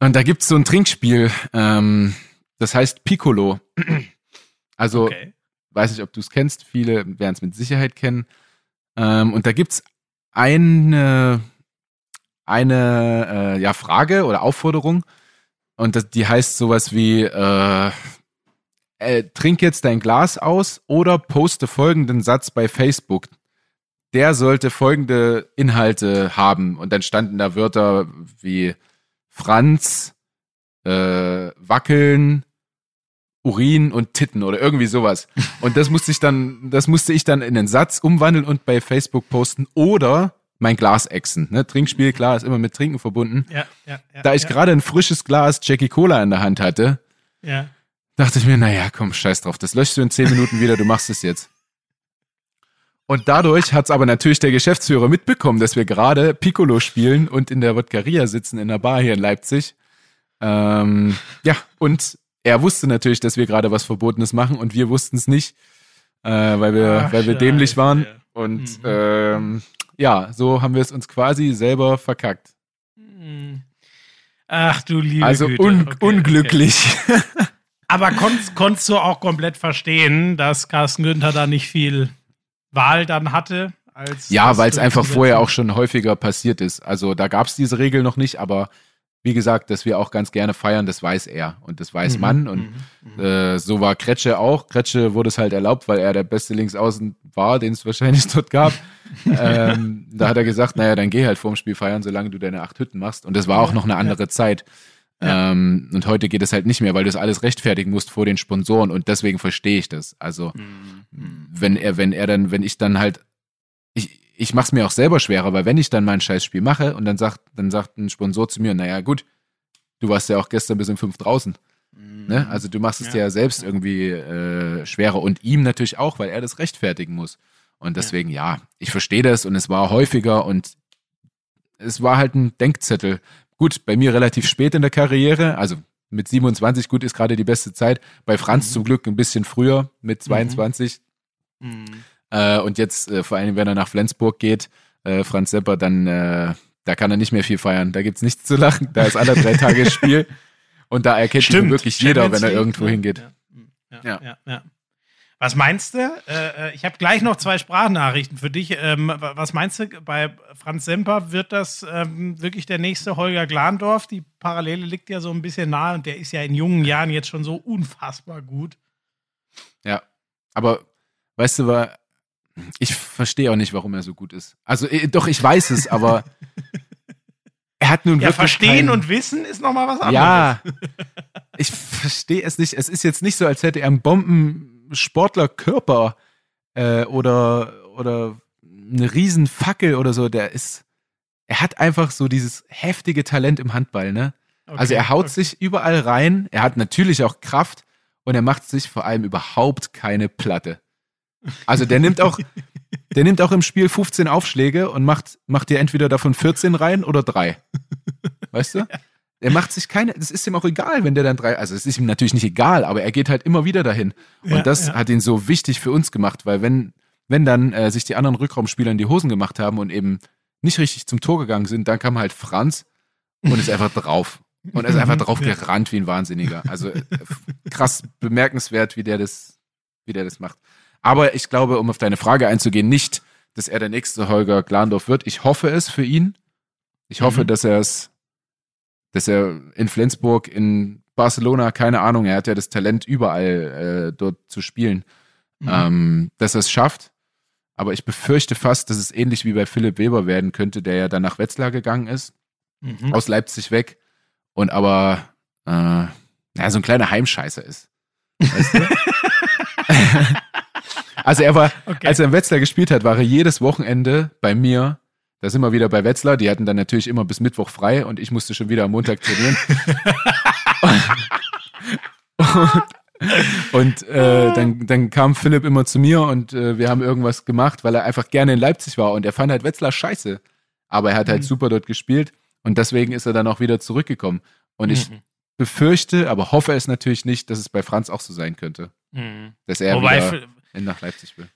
Und da gibt's so ein Trinkspiel, ähm, das heißt Piccolo. Also Okay. Weiß nicht, ob du es kennst, viele werden es mit Sicherheit kennen. Ähm, und da gibt's eine, eine äh, ja, Frage oder Aufforderung. Und das, die heißt sowas wie, äh, äh, trink jetzt dein Glas aus oder poste folgenden Satz bei Facebook. Der sollte folgende Inhalte haben. Und dann standen da Wörter wie Franz, äh, Wackeln, Urin und Titten oder irgendwie sowas. Und das musste ich dann, das musste ich dann in einen Satz umwandeln und bei Facebook posten oder mein Glas exen. Ne? Trinkspiel, klar, ist immer mit Trinken verbunden. Ja, ja, ja. Da ich gerade ein frisches Glas Jackie Cola in der Hand hatte, dachte ich mir, naja, komm, scheiß drauf, das löschst du in zehn Minuten wieder, du machst es jetzt. Und dadurch hat's aber natürlich der Geschäftsführer mitbekommen, dass wir gerade Piccolo spielen und in der Wodkaria sitzen in der Bar hier in Leipzig. Ähm, ja, und er wusste natürlich, dass wir gerade was Verbotenes machen und wir wussten es nicht, äh, weil wir, Ach, weil wir dämlich waren. Und Mhm. ähm, ja, so haben wir es uns quasi selber verkackt. Mhm. Ach du liebe Also Güte. un Okay, unglücklich. Okay. Aber konntest, konntest du auch komplett verstehen, dass Carsten Günther da nicht viel Wahl dann hatte? Als Ja, weil es einfach vorher auch schon häufiger passiert ist. Also da gab es diese Regel noch nicht, aber wie gesagt, dass wir auch ganz gerne feiern, das weiß er und das weiß Mhm, man. Und mhm, mhm. äh, so war Kretsche auch. Kretsche wurde es halt erlaubt, weil er der beste Linksaußen war, den es wahrscheinlich dort gab. ähm, da hat er gesagt, naja, dann geh halt vorm Spiel feiern, solange du deine acht Hütten machst. Und das war auch Ja, noch eine andere Zeit. Ja. Ähm, und heute geht es halt nicht mehr, weil du das alles rechtfertigen musst vor den Sponsoren und deswegen verstehe ich das. Also mhm. wenn er, wenn er dann, wenn ich dann halt, ich, ich mach's mir auch selber schwerer, weil wenn ich dann mein Scheißspiel mache und dann sagt, dann sagt ein Sponsor zu mir, naja gut, du warst ja auch gestern bis um fünf draußen. Ne? Also du machst es Ja. dir ja selbst irgendwie äh, schwerer und ihm natürlich auch, weil er das rechtfertigen muss. Und deswegen, ja, ich verstehe das und es war häufiger und es war halt ein Denkzettel. Gut, bei mir relativ spät in der Karriere, also mit 27, gut, ist gerade die beste Zeit. Bei Franz Mhm. zum Glück ein bisschen früher, mit 22. Mhm. Äh, und jetzt, äh, vor allem, wenn er nach Flensburg geht, äh, Franz Sepper, dann, äh, da kann er nicht mehr viel feiern. Da gibt's nichts zu lachen. Da ist alle drei Tage Spiel. Und da erkennt ihn wirklich jeder, Champions wenn er irgendwo hingeht. Ja. Ja, Ja. Was meinst du? Äh, äh, ich habe gleich noch zwei Sprachnachrichten für dich. Ähm, wa- was meinst du, bei Franz Semper wird das ähm, wirklich der nächste Holger Glandorf? Die Parallele liegt ja so ein bisschen nahe und der ist ja in jungen Jahren jetzt schon so unfassbar gut. Ja. Aber, weißt du, ich verstehe auch nicht, warum er so gut ist. Also, äh, doch, ich weiß es, aber er hat nun Ja, wirklich verstehen kein- und wissen ist nochmal was anderes. Ja, ich verstehe es nicht. Es ist jetzt nicht so, als hätte er einen Bombensportlerkörper äh, oder, oder eine riesen Fackel oder so. Der ist, er hat einfach so dieses heftige Talent im Handball, ne? Okay, Also er haut okay. sich überall rein. Er hat natürlich auch Kraft und er macht sich vor allem überhaupt keine Platte. Also der nimmt auch, der nimmt auch im Spiel 15 Aufschläge und macht, macht dir entweder davon 14 rein oder drei. Weißt du? Er macht sich keine, das ist ihm auch egal, wenn der dann drei, also es ist ihm natürlich nicht egal, aber er geht halt immer wieder dahin. Und Ja, das ja. hat ihn so wichtig für uns gemacht, weil wenn, wenn dann äh, sich die anderen Rückraumspieler in die Hosen gemacht haben und eben nicht richtig zum Tor gegangen sind, dann kam halt Franz und ist einfach drauf. Und ist einfach drauf Ja. gerannt wie ein Wahnsinniger. Also äh, krass bemerkenswert, wie der das, wie der das macht. Aber ich glaube, um auf deine Frage einzugehen, nicht, dass er der nächste Holger Glandorf wird. Ich hoffe es für ihn. Ich hoffe, Mhm. dass er es, dass er in Flensburg, in Barcelona, keine Ahnung, er hat ja das Talent überall äh, dort zu spielen, Mhm. ähm, dass er es schafft. Aber ich befürchte fast, dass es ähnlich wie bei Philipp Weber werden könnte, der ja dann nach Wetzlar gegangen ist, Mhm. aus Leipzig weg und aber äh, ja, so ein kleiner Heimscheißer ist. Weißt du? Also er war, okay. als er in Wetzlar gespielt hat, war er jedes Wochenende bei mir. Da sind wir wieder bei Wetzlar. Die hatten dann natürlich immer bis Mittwoch frei und ich musste schon wieder am Montag trainieren. und, und äh, dann, dann kam Philipp immer zu mir und äh, wir haben irgendwas gemacht, weil er einfach gerne in Leipzig war und er fand halt Wetzlar scheiße. Aber er hat halt mhm. super dort gespielt und deswegen ist er dann auch wieder zurückgekommen. Und ich mhm. befürchte, aber hoffe es natürlich nicht, dass es bei Franz auch so sein könnte. Mhm. Dass er Wobei, wieder nach Leipzig will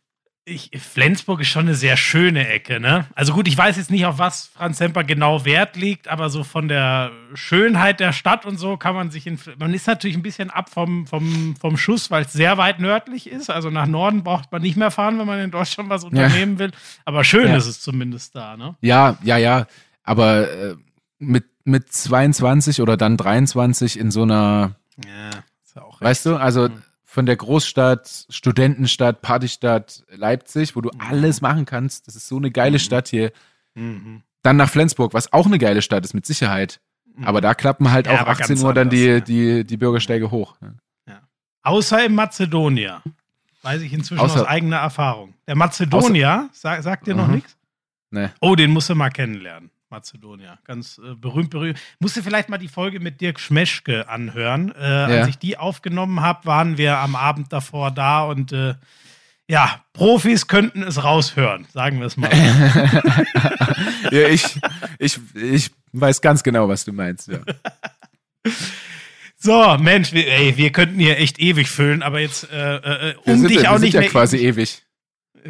ich, Flensburg ist schon eine sehr schöne Ecke, ne? Also gut, ich weiß jetzt nicht, auf was Franz Semper genau Wert legt, aber so von der Schönheit der Stadt und so kann man sich in. Man ist natürlich ein bisschen ab vom, vom, vom Schuss, weil es sehr weit nördlich ist. Also nach Norden braucht man nicht mehr fahren, wenn man in Deutschland was unternehmen ja. will. Aber schön ja. ist es zumindest da, ne? Ja, ja, ja. Aber äh, mit, mit 22 oder dann 23 in so einer. Ja, ist ja auch. Weißt du, also. Mhm von der Großstadt, Studentenstadt, Partystadt Leipzig, wo du mhm. alles machen kannst. Das ist so eine geile mhm. Stadt hier. Mhm. Dann nach Flensburg, was auch eine geile Stadt ist, mit Sicherheit. Mhm. Aber da klappen halt ja, auch 18 Uhr dann die, ja. die, die Bürgersteige hoch. Ja. Außer im Mazedonier. Weiß ich inzwischen Außer, aus eigener Erfahrung. Der Mazedonier, sag, sagt dir noch nichts? Nee. Oh, den musst du mal kennenlernen. Mazedonier. Ganz äh, berühmt, berühmt. Musste vielleicht mal die Folge mit Dirk Schmeschke anhören. Äh, ja. Als ich die aufgenommen habe, waren wir am Abend davor da und äh, ja, Profis könnten es raushören, sagen wir es mal. ja, ich, ich, ich weiß ganz genau, was du meinst, ja. So, Mensch, wir, ey, wir könnten hier echt ewig füllen, aber jetzt, äh, äh, um sind, dich auch nicht ja mehr. quasi ewig.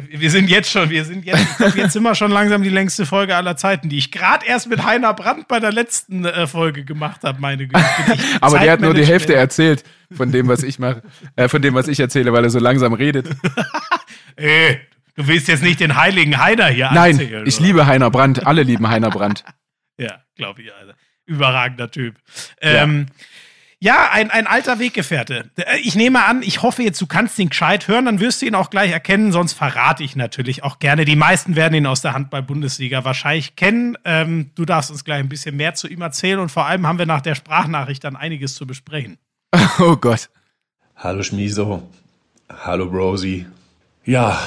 Wir sind jetzt schon, wir sind jetzt, jetzt sind wir schon langsam die längste Folge aller Zeiten, die ich gerade erst mit Heiner Brandt bei der letzten äh, Folge gemacht habe, meine Güte. Aber der hat nur die Hälfte erzählt von dem, was ich mache, äh, von dem, was ich erzähle, weil er so langsam redet. Ey, du willst jetzt nicht den heiligen Heiner hier Nein, erzählen, ich oder? liebe Heiner Brandt, alle lieben Heiner Brandt. ja, glaube ich, Alter. Überragender Typ. Ähm, ja. Ja, ein, ein alter Weggefährte. Äh, ich nehme an, ich hoffe jetzt, du kannst ihn gescheit hören, dann wirst du ihn auch gleich erkennen, sonst verrate ich natürlich auch gerne. Die meisten werden ihn aus der Handball-Bundesliga wahrscheinlich kennen. Ähm, du darfst uns gleich ein bisschen mehr zu ihm erzählen und vor allem haben wir nach der Sprachnachricht dann einiges zu besprechen. Oh Gott. Hallo Schmiso. Hallo Brosi. Ja,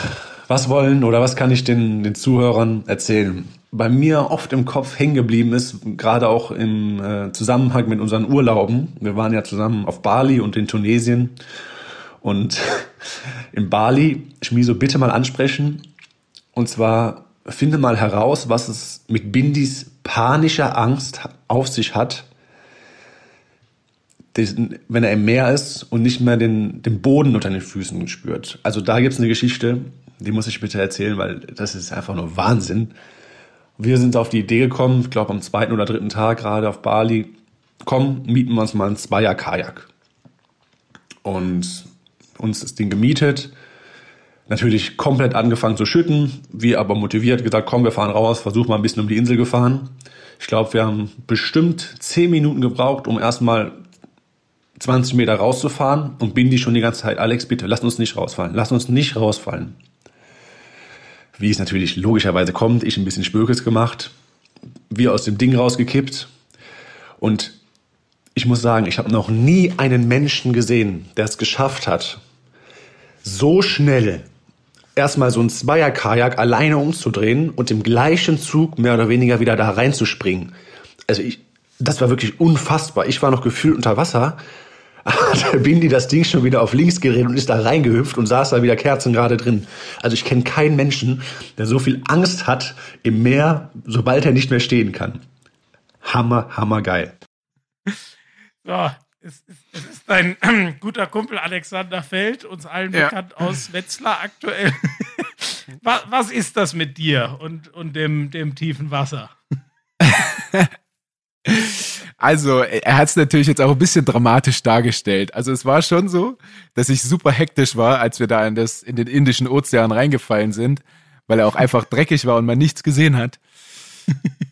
was wollen oder was kann ich den, den Zuhörern erzählen? Bei mir oft im Kopf hängen geblieben ist, gerade auch im äh, Zusammenhang mit unseren Urlauben. Wir waren ja zusammen auf Bali und in Tunesien. Und in Bali, Schmiso, bitte mal ansprechen. Und zwar finde mal heraus, was es mit Bindis panischer Angst auf sich hat, wenn er im Meer ist und nicht mehr den, den Boden unter den Füßen spürt. Also da gibt es eine Geschichte, die muss ich bitte erzählen, weil das ist einfach nur Wahnsinn. Wir sind auf die Idee gekommen, ich glaube am zweiten oder dritten Tag gerade auf Bali, komm, mieten wir uns mal ein Zweier-Kajak. Und uns das Ding gemietet, natürlich komplett angefangen zu schütten, wir aber motiviert gesagt, komm, wir fahren raus, versuch mal ein bisschen um die Insel gefahren. Ich glaube, wir haben bestimmt zehn Minuten gebraucht, um erstmal 20 Meter rauszufahren. Und bin die schon die ganze Zeit, Alex, bitte, lass uns nicht rausfallen, lass uns nicht rausfallen wie es natürlich logischerweise kommt, ich ein bisschen Spökes gemacht, wir aus dem Ding rausgekippt und ich muss sagen, ich habe noch nie einen Menschen gesehen, der es geschafft hat, so schnell erstmal so ein Zweier-Kajak alleine umzudrehen und im gleichen Zug mehr oder weniger wieder da reinzuspringen. Also ich, das war wirklich unfassbar. Ich war noch gefühlt unter Wasser hat Bindi das Ding schon wieder auf links gedreht und ist da reingehüpft und saß da wieder kerzengerade drin. Also ich kenne keinen Menschen, der so viel Angst hat im Meer, sobald er nicht mehr stehen kann. Hammer, hammer geil. So, es, es, es ist dein äh, guter Kumpel Alexander Feld, uns allen ja. bekannt aus Wetzlar aktuell. was, was, ist das mit dir und, und dem, dem tiefen Wasser? Also, er hat es natürlich jetzt auch ein bisschen dramatisch dargestellt. Also, es war schon so, dass ich super hektisch war, als wir da in, das, in den Indischen Ozean reingefallen sind, weil er auch einfach dreckig war und man nichts gesehen hat.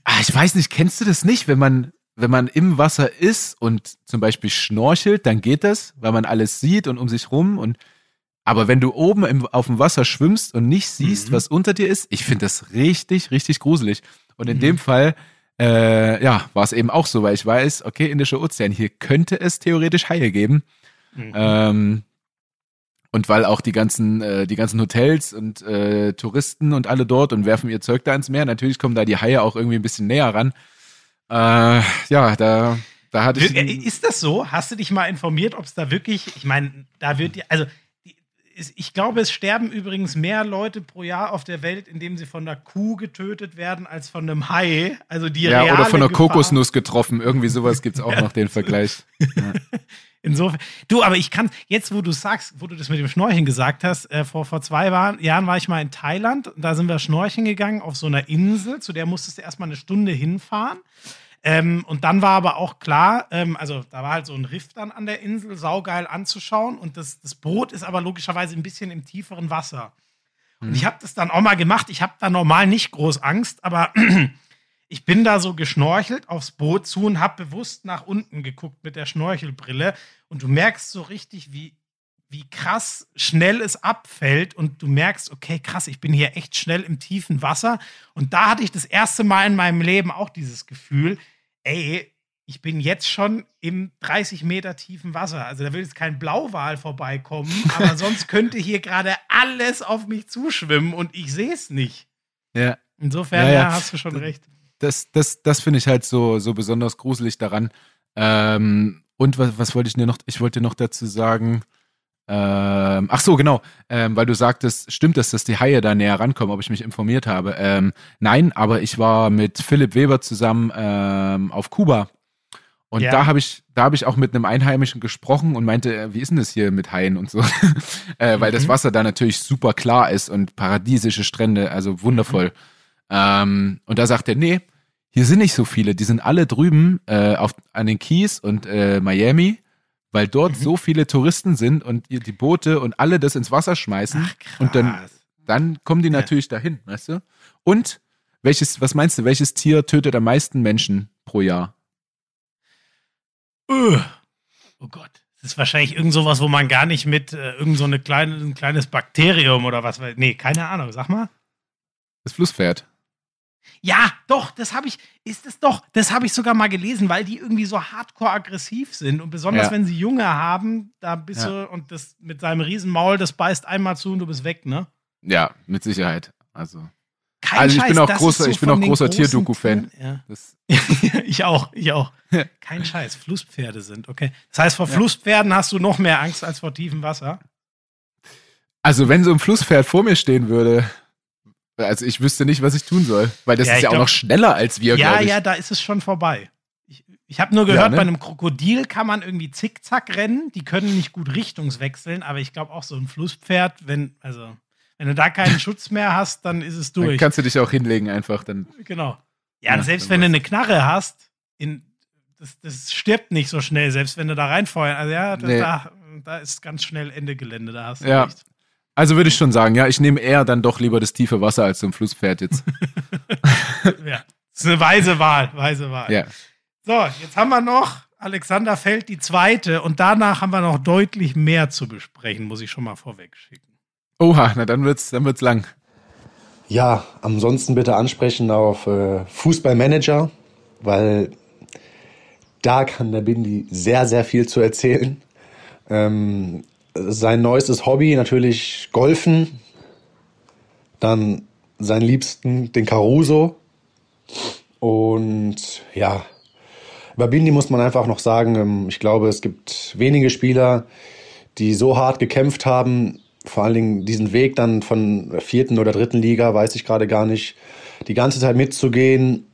ah, ich weiß nicht, kennst du das nicht, wenn man, wenn man im Wasser ist und zum Beispiel schnorchelt, dann geht das, weil man alles sieht und um sich rum und aber wenn du oben im, auf dem Wasser schwimmst und nicht siehst, mhm. was unter dir ist, ich finde das richtig, richtig gruselig. Und in mhm. dem Fall äh, ja, war es eben auch so, weil ich weiß, okay, Indischer Ozean, hier könnte es theoretisch Haie geben. Mhm. Ähm, Und weil auch die ganzen, äh, die ganzen Hotels und äh, Touristen und alle dort und werfen ihr Zeug da ins Meer. Natürlich kommen da die Haie auch irgendwie ein bisschen näher ran. Äh, ja, da, da hatte ich. Ist das so? Hast du dich mal informiert, ob es da wirklich, ich meine, da wird, also ich glaube, es sterben übrigens mehr Leute pro Jahr auf der Welt, indem sie von einer Kuh getötet werden, als von einem Hai. Also die Ja, oder von einer Gefahr. Kokosnuss getroffen. Irgendwie sowas gibt es auch noch den Vergleich. Ja. Insofern, du, aber ich kann, jetzt wo du sagst, wo du das mit dem Schnorcheln gesagt hast, äh, vor, vor zwei Jahren war ich mal in Thailand, da sind wir schnorcheln gegangen auf so einer Insel, zu der musstest du erstmal eine Stunde hinfahren. Ähm, und dann war aber auch klar, ähm, also da war halt so ein Riff dann an der Insel, saugeil anzuschauen. Und das, das Boot ist aber logischerweise ein bisschen im tieferen Wasser. Und mhm. ich habe das dann auch mal gemacht. Ich habe da normal nicht groß Angst, aber ich bin da so geschnorchelt aufs Boot zu und habe bewusst nach unten geguckt mit der Schnorchelbrille. Und du merkst so richtig, wie, wie krass schnell es abfällt. Und du merkst, okay, krass, ich bin hier echt schnell im tiefen Wasser. Und da hatte ich das erste Mal in meinem Leben auch dieses Gefühl, ey, ich bin jetzt schon im 30 Meter tiefen Wasser. Also da will jetzt kein Blauwal vorbeikommen, aber sonst könnte hier gerade alles auf mich zuschwimmen und ich sehe es nicht. Ja. Insofern ja, ja. hast du schon recht das, das, das finde ich halt so, so besonders gruselig daran. Ähm, und was, was wollte ich dir noch? Ich wollte noch dazu sagen. Ähm, ach so, genau, ähm, weil du sagtest, stimmt es, dass die Haie da näher rankommen, ob ich mich informiert habe. Ähm, nein, aber ich war mit Philipp Weber zusammen ähm, auf Kuba. Und ja. da habe ich, da habe ich auch mit einem Einheimischen gesprochen und meinte, äh, wie ist denn das hier mit Haien und so? äh, weil mhm. das Wasser da natürlich super klar ist und paradiesische Strände, also wundervoll. Mhm. Ähm, und da sagt er, nee, hier sind nicht so viele, die sind alle drüben äh, auf, an den Keys und äh, Miami, weil dort mhm. so viele Touristen sind und die Boote und alle das ins Wasser schmeißen. Ach, und dann, dann kommen die ja. natürlich dahin, weißt du? Und welches, was meinst du, welches Tier tötet am meisten Menschen pro Jahr? Uh, oh Gott. Das ist wahrscheinlich irgend sowas, wo man gar nicht mit äh, irgend so eine kleine, ein kleines Bakterium oder was. Nee, keine Ahnung, sag mal. Das Flusspferd. Ja, doch, das habe ich, ist es doch, das habe ich sogar mal gelesen, weil die irgendwie so hardcore aggressiv sind und besonders ja. wenn sie Junge haben, da bist ja. du und das mit seinem Riesenmaul, das beißt einmal zu und du bist weg, ne? Ja, mit Sicherheit. Also. Kein also ich Scheiß, bin auch großer, so ich bin auch großer Tierdoku-Fan. Ja. ich auch, ich auch. Kein Scheiß, Flusspferde sind, okay. Das heißt, vor Flusspferden hast du noch mehr Angst als vor tiefem Wasser? Also, wenn so ein Flusspferd vor mir stehen würde, also ich wüsste nicht, was ich tun soll, weil das ja, ist ja glaub, auch noch schneller als wir, Ja, ja, da ist es schon vorbei. Ich, ich habe nur gehört, ja, ne? bei einem Krokodil kann man irgendwie zickzack rennen. Die können nicht gut richtungswechseln, aber ich glaube auch so ein Flusspferd, wenn, also, wenn du da keinen Schutz mehr hast, dann ist es durch. Dann kannst du dich auch hinlegen einfach. Dann, genau. Ja, ja selbst wenn du eine Knarre hast, in, das, das stirbt nicht so schnell, selbst wenn du da reinfeuern. Also ja, nee. da, da ist ganz schnell Ende Gelände, da hast du ja. recht. Also würde ich schon sagen, ja, ich nehme eher dann doch lieber das tiefe Wasser als so ein Flusspferd jetzt. ja, das ist eine weise Wahl, weise Wahl. Ja. So, jetzt haben wir noch Alexander Feld die zweite und danach haben wir noch deutlich mehr zu besprechen, muss ich schon mal vorweg schicken. Oha, na dann wird's, dann wird's lang. Ja, ansonsten bitte ansprechen auf äh, Fußballmanager, weil da kann der Bindi sehr, sehr viel zu erzählen. Ähm, sein neuestes Hobby natürlich Golfen, dann seinen Liebsten, den Caruso. Und ja, über Bindi muss man einfach noch sagen, ähm, ich glaube, es gibt wenige Spieler, die so hart gekämpft haben, vor allen Dingen diesen Weg dann von der vierten oder dritten Liga, weiß ich gerade gar nicht, die ganze Zeit mitzugehen,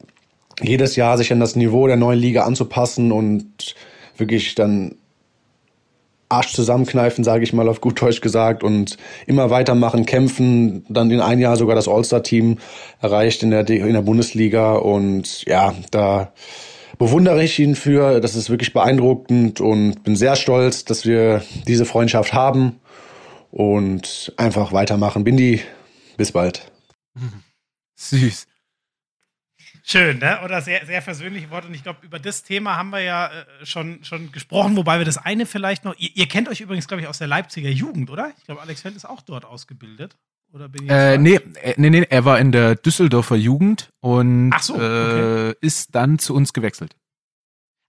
jedes Jahr sich an das Niveau der neuen Liga anzupassen und wirklich dann Arsch zusammenkneifen, sage ich mal auf gut Deutsch gesagt, und immer weitermachen, kämpfen, dann in ein Jahr sogar das All-Star-Team erreicht in der, in der Bundesliga und ja, da bewundere ich ihn für, das ist wirklich beeindruckend und bin sehr stolz, dass wir diese Freundschaft haben und einfach weitermachen. Bindi, bis bald. Süß. Schön, ne? Oder sehr, sehr versöhnliche Worte. Und ich glaube, über das Thema haben wir ja äh, schon, schon gesprochen, wobei wir das eine vielleicht noch. Ihr, ihr kennt euch übrigens, glaube ich, aus der Leipziger Jugend, oder? Ich glaube, Alex Feld ist auch dort ausgebildet. Oder bin ich äh, nee, äh, nee, nee, er war in der Düsseldorfer Jugend und so, okay. äh, ist dann zu uns gewechselt.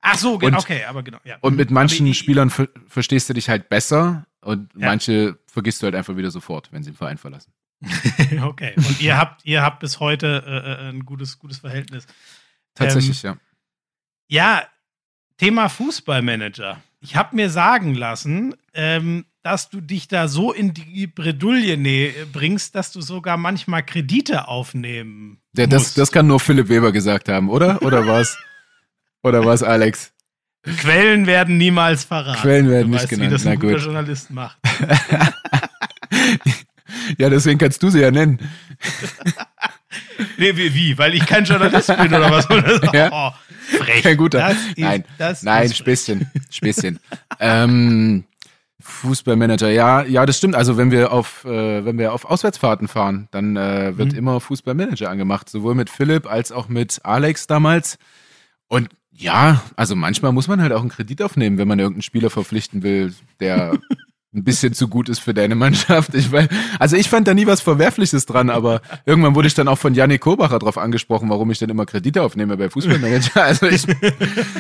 Ach so, genau, okay, aber genau. Ja. Und mit manchen ich, Spielern ver verstehst du dich halt besser und ja. manche vergisst du halt einfach wieder sofort, wenn sie den Verein verlassen. okay. Und ihr habt, ihr habt bis heute äh, äh ein gutes, gutes Verhältnis. Tatsächlich, ähm, ja. Ja, Thema Fußballmanager. Ich habe mir sagen lassen, ähm, dass du dich da so in die Bredouille ne bringst, dass du sogar manchmal Kredite aufnehmen ja, das, das kann nur Philipp Weber gesagt haben, oder? Oder was? oder was, Alex? Quellen werden niemals verraten. Quellen werden du nicht weißt, genannt. Wie das ein Na guter gut. Journalist macht. ja, deswegen kannst du sie ja nennen. nee, wie, wie? Weil ich kein Journalist bin oder was? ja. Oh, frech. Kein guter. Das nein, das nein, Späßchen, Späßchen. ähm, Fußballmanager, ja, ja, das stimmt. Also wenn wir auf, äh, wenn wir auf Auswärtsfahrten fahren, dann äh, wird mhm. immer Fußballmanager angemacht, sowohl mit Philipp als auch mit Alex damals. Und ja, also manchmal muss man halt auch einen Kredit aufnehmen, wenn man irgendeinen Spieler verpflichten will, der ein bisschen zu gut ist für deine Mannschaft. Ich weiß, also ich fand da nie was Verwerfliches dran, aber irgendwann wurde ich dann auch von Janik Kobacher drauf angesprochen, warum ich denn immer Kredite aufnehme bei Fußballmanager. Also ich,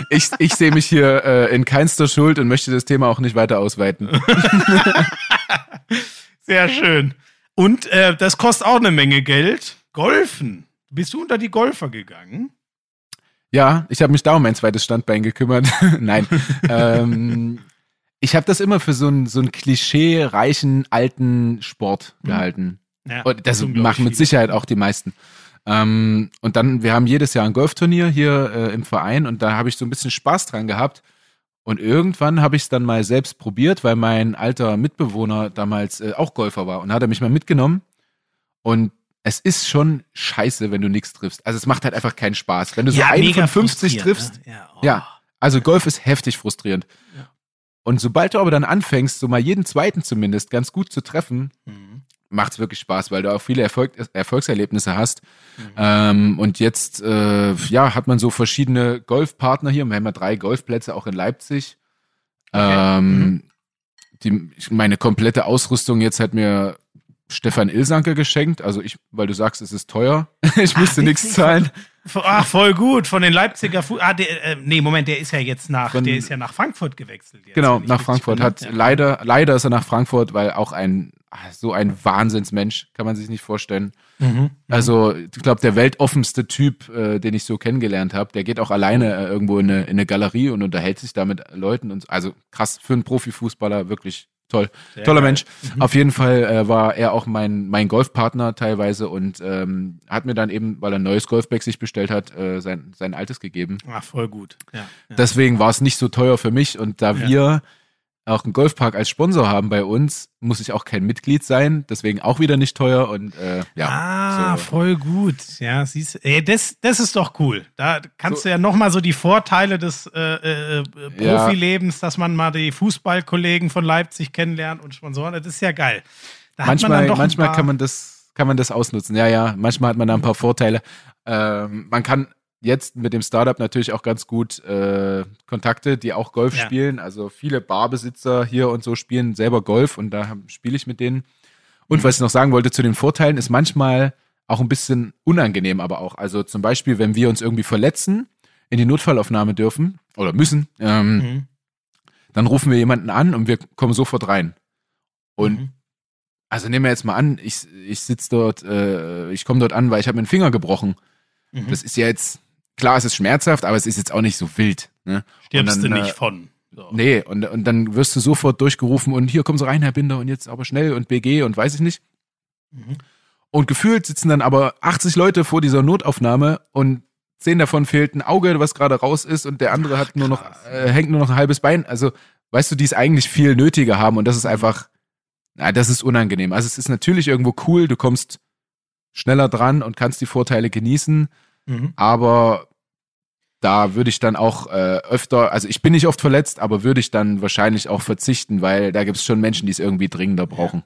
ich, ich sehe mich hier äh, in keinster Schuld und möchte das Thema auch nicht weiter ausweiten. Sehr schön. Und äh, das kostet auch eine Menge Geld. Golfen. Bist du unter die Golfer gegangen? Ja, ich habe mich da um mein zweites Standbein gekümmert. Nein. ähm, ich habe das immer für so einen so einen klischee-reichen alten Sport mhm. gehalten. Ja, und das machen mit Sicherheit auch die meisten. Ähm, und dann, wir haben jedes Jahr ein Golfturnier hier äh, im Verein und da habe ich so ein bisschen Spaß dran gehabt. Und irgendwann habe ich es dann mal selbst probiert, weil mein alter Mitbewohner damals äh, auch Golfer war und hat er mich mal mitgenommen. Und es ist schon scheiße, wenn du nichts triffst. Also es macht halt einfach keinen Spaß. Wenn du so ja, einen von 50 triffst, ne? ja, oh. ja, also Golf ist heftig frustrierend. Ja. Und sobald du aber dann anfängst, so mal jeden zweiten zumindest ganz gut zu treffen, mhm. macht es wirklich Spaß, weil du auch viele Erfolg Erfolgserlebnisse hast. Mhm. Ähm, und jetzt, äh, ja, hat man so verschiedene Golfpartner hier. Wir haben ja drei Golfplätze auch in Leipzig. Okay. Ähm, mhm. die, meine komplette Ausrüstung jetzt hat mir Stefan Ilsanke geschenkt. Also ich, weil du sagst, es ist teuer. ich musste nichts zahlen. Ach, voll gut. Von den Leipziger Fu Ah, der, äh, nee, Moment, der ist ja jetzt nach, Von, der ist ja nach Frankfurt gewechselt. Jetzt, genau, nach Frankfurt. Hat ja. leider, leider ist er nach Frankfurt, weil auch ein ah, so ein Wahnsinnsmensch, kann man sich nicht vorstellen. Mhm, mhm. also, ich glaube, der weltoffenste Typ, äh, den ich so kennengelernt habe, der geht auch alleine äh, irgendwo in eine, in eine Galerie und unterhält sich da mit Leuten und also krass für einen Profifußballer wirklich toll. Sehr Toller geil. Mensch. Mhm. Auf jeden Fall äh, war er auch mein, mein Golfpartner teilweise und ähm, hat mir dann eben, weil er ein neues Golfbag sich bestellt hat, äh, sein, sein altes gegeben. Ach, voll gut. Ja, ja. Deswegen war es nicht so teuer für mich und da ja. wir auch einen Golfpark als Sponsor haben bei uns, muss ich auch kein Mitglied sein, deswegen auch wieder nicht teuer und äh, ja. Ah, so. voll gut. Ja, siehst ey, das, das ist doch cool. Da kannst so. du ja nochmal so die Vorteile des äh, äh, Profilebens, ja. dass man mal die Fußballkollegen von Leipzig kennenlernt und Sponsoren, das ist ja geil. Da manchmal manchmal kann man das kann man das ausnutzen. Ja, ja, manchmal hat man da ein paar Vorteile. Ähm, man kann jetzt mit dem Startup natürlich auch ganz gut äh, Kontakte, die auch Golf ja. spielen. Also viele Barbesitzer hier und so spielen selber Golf und da spiele ich mit denen. Und mhm. was ich noch sagen wollte zu den Vorteilen, ist manchmal auch ein bisschen unangenehm, aber auch. Also zum Beispiel, wenn wir uns irgendwie verletzen, in die Notfallaufnahme dürfen oder müssen, ähm, mhm. dann rufen wir jemanden an und wir kommen sofort rein. Und mhm. also nehmen wir jetzt mal an, ich, ich sitze dort, äh, ich komme dort an, weil ich habe mir einen Finger gebrochen. Mhm. Das ist ja jetzt klar, es ist schmerzhaft, aber es ist jetzt auch nicht so wild. Ne? Stirbst dann, du nicht äh, von. So. Nee, und, und dann wirst du sofort durchgerufen und hier kommen Sie rein, Herr Binder, und jetzt aber schnell und BG und weiß ich nicht. Mhm. Und gefühlt sitzen dann aber 80 Leute vor dieser Notaufnahme und zehn davon fehlt ein Auge, was gerade raus ist, und der andere Ach, hat nur noch, äh, hängt nur noch ein halbes Bein. Also, weißt du, die es eigentlich viel nötiger haben und das ist einfach, na, das ist unangenehm. Also es ist natürlich irgendwo cool, du kommst schneller dran und kannst die Vorteile genießen. Mhm. Aber da würde ich dann auch äh, öfter, also ich bin nicht oft verletzt, aber würde ich dann wahrscheinlich auch verzichten, weil da gibt es schon Menschen, die es irgendwie dringender brauchen.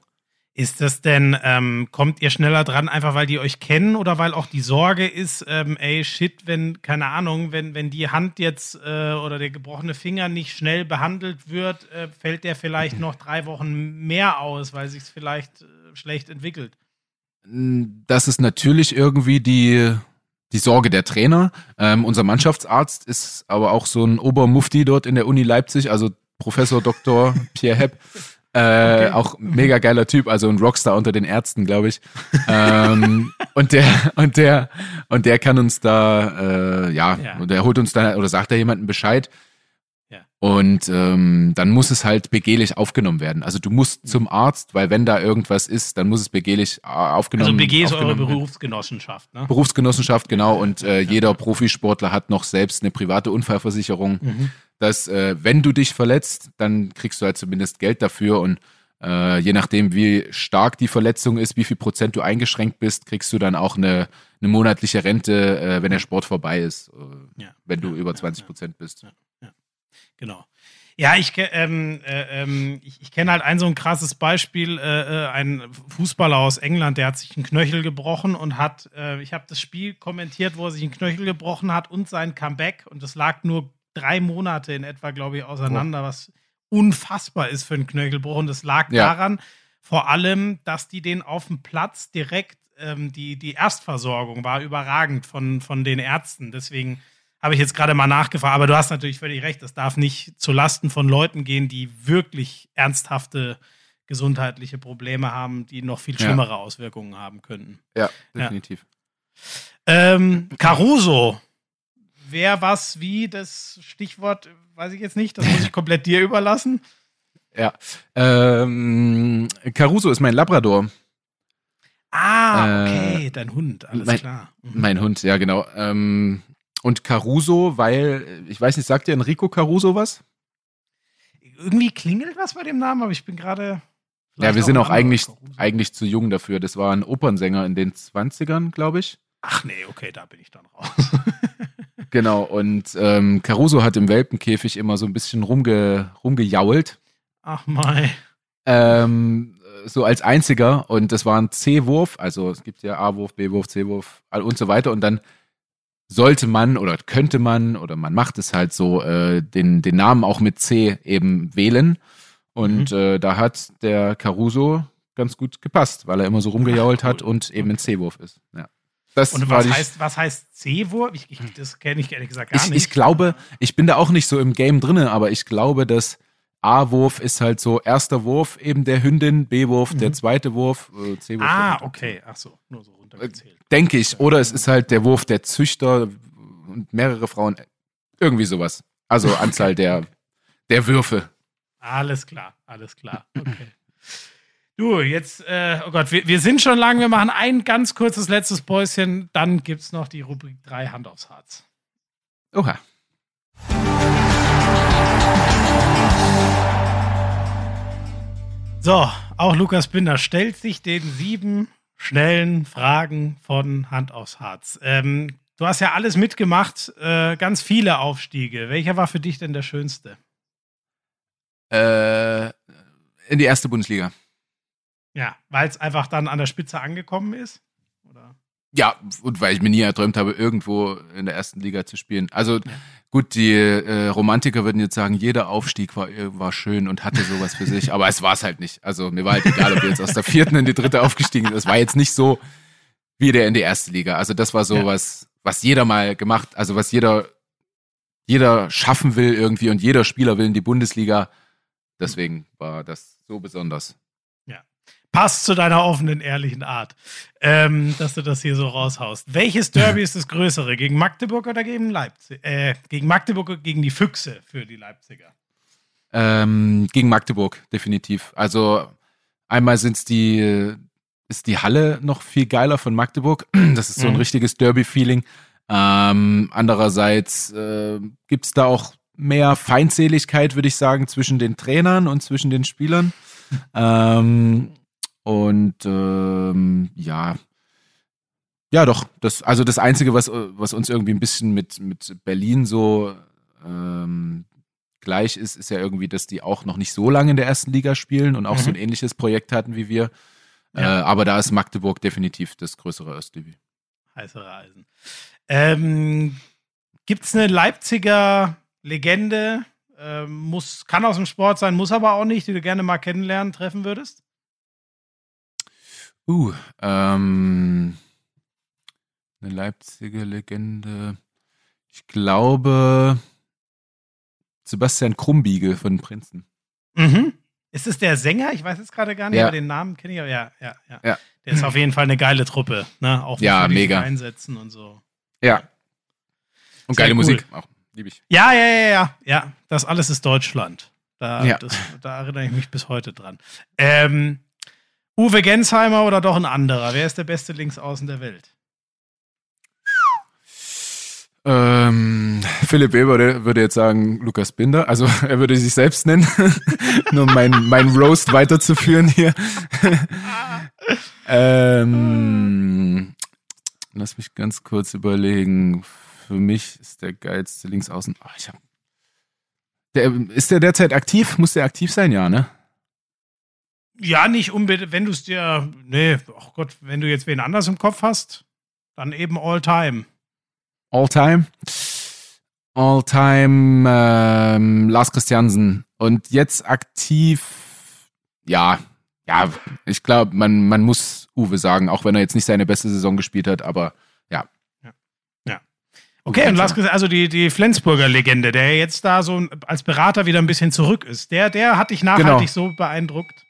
Ist das denn, ähm, kommt ihr schneller dran, einfach weil die euch kennen oder weil auch die Sorge ist, ähm, ey, shit, wenn, keine Ahnung, wenn, wenn die Hand jetzt äh, oder der gebrochene Finger nicht schnell behandelt wird, äh, fällt der vielleicht noch drei Wochen mehr aus, weil sich es vielleicht äh, schlecht entwickelt? Das ist natürlich irgendwie die, die Sorge der Trainer. Ähm, unser Mannschaftsarzt ist aber auch so ein Obermufti dort in der Uni Leipzig, also Professor Dr. Pierre Hepp. Äh, okay. Auch mega geiler Typ, also ein Rockstar unter den Ärzten, glaube ich. ähm, und der und der und der kann uns da, äh, ja, ja, und der holt uns dann oder sagt da jemandem Bescheid. Ja. Und ähm, dann muss es halt begehlich aufgenommen werden. Also du musst zum Arzt, weil wenn da irgendwas ist, dann muss es begehlich äh, aufgenommen werden. Also BG ist eure Berufsgenossenschaft, ne? Berufsgenossenschaft, genau. Und äh, jeder Profisportler hat noch selbst eine private Unfallversicherung. Mhm dass äh, wenn du dich verletzt, dann kriegst du halt zumindest Geld dafür und äh, je nachdem, wie stark die Verletzung ist, wie viel Prozent du eingeschränkt bist, kriegst du dann auch eine, eine monatliche Rente, äh, wenn der Sport vorbei ist, äh, ja. wenn du ja, über 20 Prozent ja, bist. Genau. Ja, ich, ähm, äh, ähm, ich, ich kenne halt ein so ein krasses Beispiel, äh, äh, ein Fußballer aus England, der hat sich einen Knöchel gebrochen und hat, äh, ich habe das Spiel kommentiert, wo er sich einen Knöchel gebrochen hat und sein Comeback und das lag nur drei Monate in etwa, glaube ich, auseinander, oh. was unfassbar ist für einen Knöchelbruch. Und das lag ja. daran, vor allem, dass die den auf dem Platz direkt, ähm, die, die Erstversorgung war überragend von, von den Ärzten. Deswegen habe ich jetzt gerade mal nachgefragt. Aber du hast natürlich völlig recht, das darf nicht zu Lasten von Leuten gehen, die wirklich ernsthafte gesundheitliche Probleme haben, die noch viel schlimmere ja. Auswirkungen haben könnten. Ja, definitiv. Ja. Ähm, Caruso wer, was, wie, das Stichwort weiß ich jetzt nicht. Das muss ich komplett dir überlassen. Ja. Ähm, Caruso ist mein Labrador. Ah, okay, äh, dein Hund, alles mein, klar. Mhm. Mein Hund, ja, genau. Ähm, und Caruso, weil, ich weiß nicht, sagt dir Enrico Caruso was? Irgendwie klingelt was bei dem Namen, aber ich bin gerade. Ja, wir sind auch eigentlich, eigentlich zu jung dafür. Das war ein Opernsänger in den 20ern, glaube ich. Ach nee, okay, da bin ich dann raus. Genau, und ähm, Caruso hat im Welpenkäfig immer so ein bisschen rumge, rumgejault. Ach mei. Ähm, so als einziger und das war ein C-Wurf, also es gibt ja A-Wurf, B-Wurf, C-Wurf und so weiter und dann sollte man oder könnte man oder man macht es halt so, äh, den, den Namen auch mit C eben wählen und mhm. äh, da hat der Caruso ganz gut gepasst, weil er immer so rumgejault hat und eben ein C-Wurf ist. Ja. Das und was heißt, was heißt C-Wurf? Ich, ich, das kenne ich ehrlich gesagt gar ich, nicht. Ich glaube, ich bin da auch nicht so im Game drin, aber ich glaube, dass A-Wurf ist halt so erster Wurf eben der Hündin, B-Wurf mhm. der zweite Wurf, äh, C-Wurf. Ah, okay. Ach so, nur so runtergezählt. Äh, denke ich. Oder es ist halt der Wurf der Züchter und mehrere Frauen. Irgendwie sowas. Also Anzahl der, der Würfe. Alles klar, alles klar. Okay. Du, jetzt, äh, oh Gott, wir, wir sind schon lang, wir machen ein ganz kurzes letztes Päuschen, dann gibt es noch die Rubrik 3 Hand aufs Harz. Oha. So, auch Lukas Binder stellt sich den sieben schnellen Fragen von Hand aufs Harz. Ähm, du hast ja alles mitgemacht, äh, ganz viele Aufstiege. Welcher war für dich denn der schönste? Äh, in die erste Bundesliga. Ja, weil es einfach dann an der Spitze angekommen ist? Oder? Ja, und weil ich mir nie erträumt habe, irgendwo in der ersten Liga zu spielen. Also ja. gut, die äh, Romantiker würden jetzt sagen, jeder Aufstieg war, äh, war schön und hatte sowas für sich, aber es war es halt nicht. Also mir war halt egal, ob wir jetzt aus der vierten in die dritte aufgestiegen sind. Das war jetzt nicht so wie der in die erste Liga. Also das war so ja. was, was jeder mal gemacht, also was jeder, jeder schaffen will irgendwie und jeder Spieler will in die Bundesliga. Deswegen war das so besonders passt zu deiner offenen, ehrlichen Art, ähm, dass du das hier so raushaust. Welches Derby ist das größere? Gegen Magdeburg oder gegen Leipzig? Äh, gegen Magdeburg oder gegen die Füchse für die Leipziger? Ähm, gegen Magdeburg, definitiv. Also einmal sind's die, ist die Halle noch viel geiler von Magdeburg. Das ist so ein mhm. richtiges Derby-Feeling. Ähm, andererseits äh, gibt's da auch mehr Feindseligkeit, würde ich sagen, zwischen den Trainern und zwischen den Spielern. Ähm, und ähm, ja, ja, doch. Das, also das Einzige, was, was uns irgendwie ein bisschen mit, mit Berlin so ähm, gleich ist, ist ja irgendwie, dass die auch noch nicht so lange in der ersten Liga spielen und auch mhm. so ein ähnliches Projekt hatten wie wir. Ja. Äh, aber da ist Magdeburg definitiv das größere Östlivi. Heißere Eisen. Ähm, Gibt es eine Leipziger Legende? Ähm, muss, kann aus dem Sport sein, muss aber auch nicht, die du gerne mal kennenlernen, treffen würdest? Uh, ähm, eine Leipziger Legende. Ich glaube Sebastian Krumbiegel von Prinzen. Mhm. Ist es der Sänger? Ich weiß jetzt gerade gar nicht, Ja. aber den Namen kenne ich. aber Ja, ja, ja. Ja. Der ist auf jeden Fall eine geile Truppe. Ne? Auch Ja, die sich mega. einsetzen und so. Ja. Und Sehr geile cool. Musik. Auch. Liebe ich. Ja, ja, ja, ja. Ja, das alles ist Deutschland. Da, Ja. das, da erinnere ich mich bis heute dran. Ähm, Uwe Gensheimer oder doch ein anderer? Wer ist der beste Linksaußen der Welt? Ähm, Philipp Weber würde jetzt sagen Lukas Binder. Also er würde sich selbst nennen, nur um mein, mein Roast weiterzuführen hier. ähm, lass mich ganz kurz überlegen. Für mich ist der geilste Linksaußen. Oh, hab, der, ist der derzeit aktiv? Muss der aktiv sein? Ja, ne? Ja, nicht unbedingt, wenn du es dir, nee, ach Gott, wenn du jetzt wen anders im Kopf hast, dann eben all time. All time. All time ähm, Lars Christiansen. Und jetzt aktiv, ja, ja, ich glaube, man, man muss Uwe sagen, auch wenn er jetzt nicht seine beste Saison gespielt hat, aber ja. Okay, und Lars, also die, die Flensburger Legende, der jetzt da so als Berater wieder ein bisschen zurück ist, der, der hat dich nachhaltig Genau. so beeindruckt.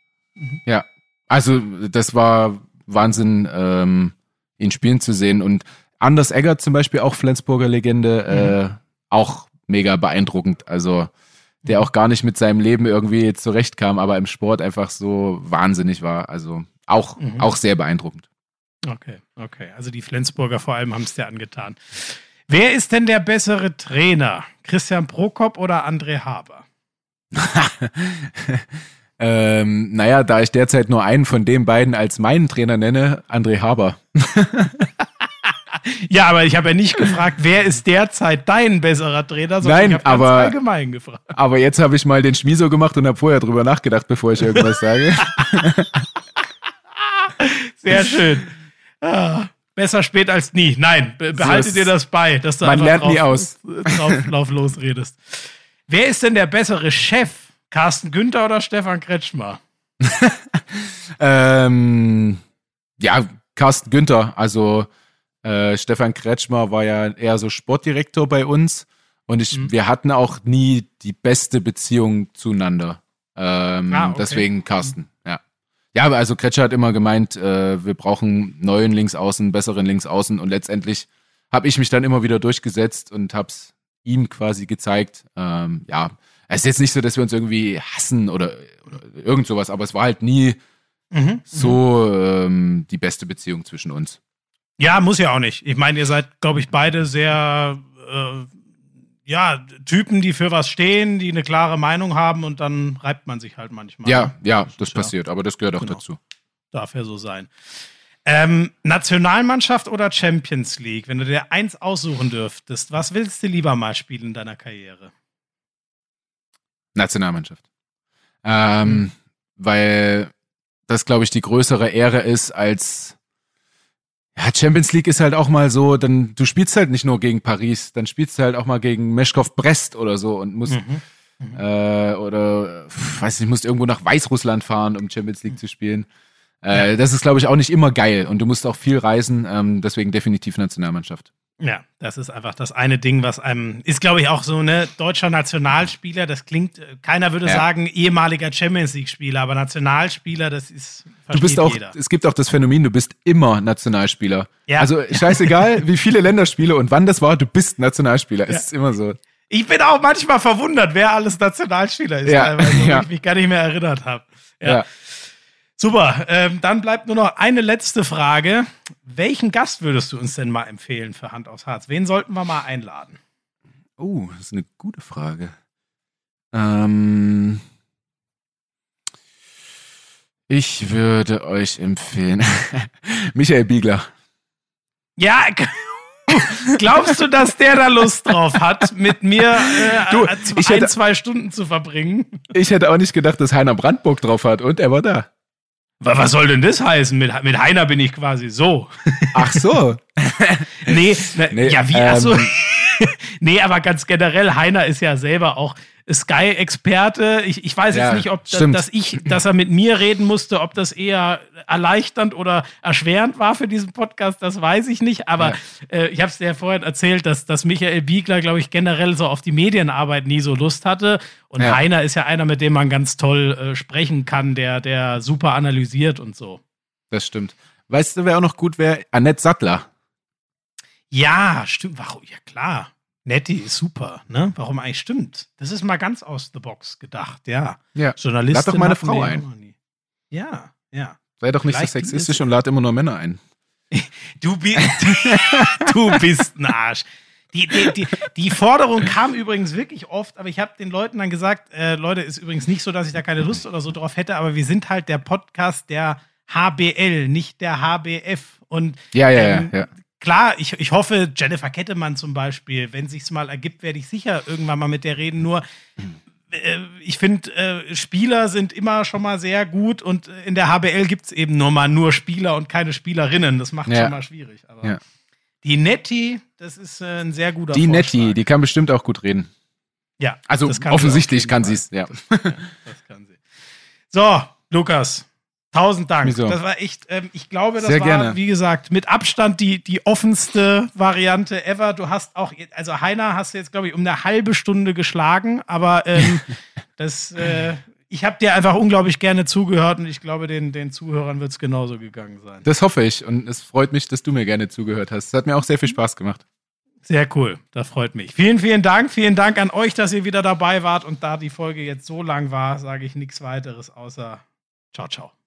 Ja, also das war Wahnsinn, ähm, ihn spielen zu sehen. Und Anders Egger zum Beispiel, auch Flensburger Legende, äh, auch mega beeindruckend. Also der auch gar nicht mit seinem Leben irgendwie zurechtkam, aber im Sport einfach so wahnsinnig war. Also auch, Mhm. auch sehr beeindruckend. Okay, okay. Also die Flensburger vor allem haben es dir angetan. Wer ist denn der bessere Trainer? Christian Prokop oder André Haber? ähm, naja, da ich derzeit nur einen von den beiden als meinen Trainer nenne, André Haber. Ja, aber ich habe ja nicht gefragt, wer ist derzeit dein besserer Trainer, sondern Nein, ich habe aber- allgemein gefragt. Aber jetzt habe ich mal den Schmiso gemacht und habe vorher drüber nachgedacht, bevor ich irgendwas sage. Sehr schön. Ah, besser spät als nie. Nein, be behalte ist- dir das bei, dass du Man einfach lernt drauf, nie aus. Drauf, drauf losredest. Wer ist denn der bessere Chef? Carsten Günther oder Stefan Kretschmer? Ähm, ja, Carsten Günther, also äh, Stefan Kretschmer war ja eher so Sportdirektor bei uns und ich, Mhm. wir hatten auch nie die beste Beziehung zueinander. Ähm, Ah, okay. Deswegen Carsten, ja. Ja, aber also Kretscher hat immer gemeint, äh, wir brauchen neuen Linksaußen, besseren Linksaußen und letztendlich habe ich mich dann immer wieder durchgesetzt und hab's ihm quasi gezeigt. Ähm, ja, es ist jetzt nicht so, dass wir uns irgendwie hassen oder, oder irgend sowas, aber es war halt nie Mhm. so ähm, die beste Beziehung zwischen uns. Ja, muss ja auch nicht. Ich meine, ihr seid, glaube ich, beide sehr, äh, ja, Typen, die für was stehen, die eine klare Meinung haben und dann reibt man sich halt manchmal. Ja, ja, das ja- passiert, aber das gehört auch Genau. dazu. Darf ja so sein. Ähm, Nationalmannschaft oder Champions League? Wenn du dir eins aussuchen dürftest, was willst du lieber mal spielen in deiner Karriere? Nationalmannschaft. Ähm, Hm. Weil das, glaube ich, die größere Ehre ist als ja, Champions League ist halt auch mal so, dann du spielst halt nicht nur gegen Paris, dann spielst du halt auch mal gegen Meschkow Brest oder so und musst Mhm. äh, oder weiß nicht, musst irgendwo nach Weißrussland fahren, um Champions League zu spielen. Äh, Das ist, glaube ich, auch nicht immer geil und du musst auch viel reisen, ähm, deswegen definitiv Nationalmannschaft. Ja, das ist einfach das eine Ding, was einem ist, glaube ich, auch so ne deutscher Nationalspieler. Das klingt, äh, keiner würde Ja. sagen ehemaliger Champions League Spieler, aber Nationalspieler, das ist Du bist auch, jeder. es gibt auch das Phänomen, du bist immer Nationalspieler. Ja. Also scheißegal, wie viele Länderspiele und wann das war, du bist Nationalspieler. Es ist immer so. Ich bin auch manchmal verwundert, wer alles Nationalspieler ist, Ja, ja. ich mich gar nicht mehr erinnert habe. Ja. Super, ähm, dann bleibt nur noch eine letzte Frage. Welchen Gast würdest du uns denn mal empfehlen für Hand aufs Harz? Wen sollten wir mal einladen? Oh, das ist eine gute Frage. Ähm, ich würde euch empfehlen. Michael Biegler. Ja, glaubst du, dass der da Lust drauf hat, mit mir äh, Du, äh, ich ein, hätte- zwei Stunden zu verbringen? Ich hätte auch nicht gedacht, dass Heiner Brandburg drauf hat und er war da. Wa- Was soll denn das heißen? Mit, mit Heiner bin ich quasi so. Ach so. Nee, ne, Nee, ja, wie? ähm, Achso. nee, aber ganz generell, Heiner ist ja selber auch Sky-Experte. Ich, ich weiß Ja, jetzt nicht, ob da, dass ich, dass er mit mir reden musste, ob das eher erleichternd oder erschwerend war für diesen Podcast, das weiß ich nicht. Aber äh, ich habe es dir ja vorhin erzählt, dass, dass Michael Biegler, glaube ich, generell so auf die Medienarbeit nie so Lust hatte. Und Ja. Heiner ist ja einer, mit dem man ganz toll äh, sprechen kann, der, der super analysiert und so. Das stimmt. Weißt du, wer auch noch gut wäre? Annette Sattler. Ja, stimmt. Warum? Ja, klar. Nettie ist super, ne? Warum eigentlich stimmt? Das ist mal ganz aus the box gedacht, ja. Ja. Journalistin. Lad doch mal eine hatten Frau ein. Ja, ja. Sei doch nicht so Vielleicht sexistisch ist- und lad immer nur Männer ein. Du, bi du bist ein Arsch. Die, die, die, die Forderung kam übrigens wirklich oft, aber ich habe den Leuten dann gesagt, äh, Leute, ist übrigens nicht so, dass ich da keine Lust oder so drauf hätte, aber wir sind halt der Podcast der HBL, nicht der HBF. Und Ja, ja, Ähm, ja, ja. Klar, ich, ich hoffe, Jennifer Kettemann zum Beispiel, wenn sich's mal ergibt, werde ich sicher irgendwann mal mit der reden. Nur äh, ich finde, äh, Spieler sind immer schon mal sehr gut und äh, in der HBL gibt's eben nur mal nur Spieler und keine Spielerinnen. Das macht Ja. schon mal schwierig. Aber Ja. die Netti, das ist äh, ein sehr guter Die Vorschlag. Nettie, die kann bestimmt auch gut reden. ja, Also kann offensichtlich kann sie es, ja. Das kann sie. So, Lukas. Tausend Dank. Wieso? Das war echt, ähm, ich glaube, das Sehr war, gerne. wie gesagt, mit Abstand die, die offenste Variante ever. Du hast auch, also Heiner hast du jetzt, glaube ich, um eine halbe Stunde geschlagen, aber ähm, das, äh, ich habe dir einfach unglaublich gerne zugehört und ich glaube, den, den Zuhörern wird es genauso gegangen sein. Das hoffe ich und es freut mich, dass du mir gerne zugehört hast. Es hat mir auch sehr viel Spaß gemacht. Sehr cool, das freut mich. Vielen, vielen Dank. Vielen Dank an euch, dass ihr wieder dabei wart und da die Folge jetzt so lang war, sage ich nichts weiteres außer ciao, ciao.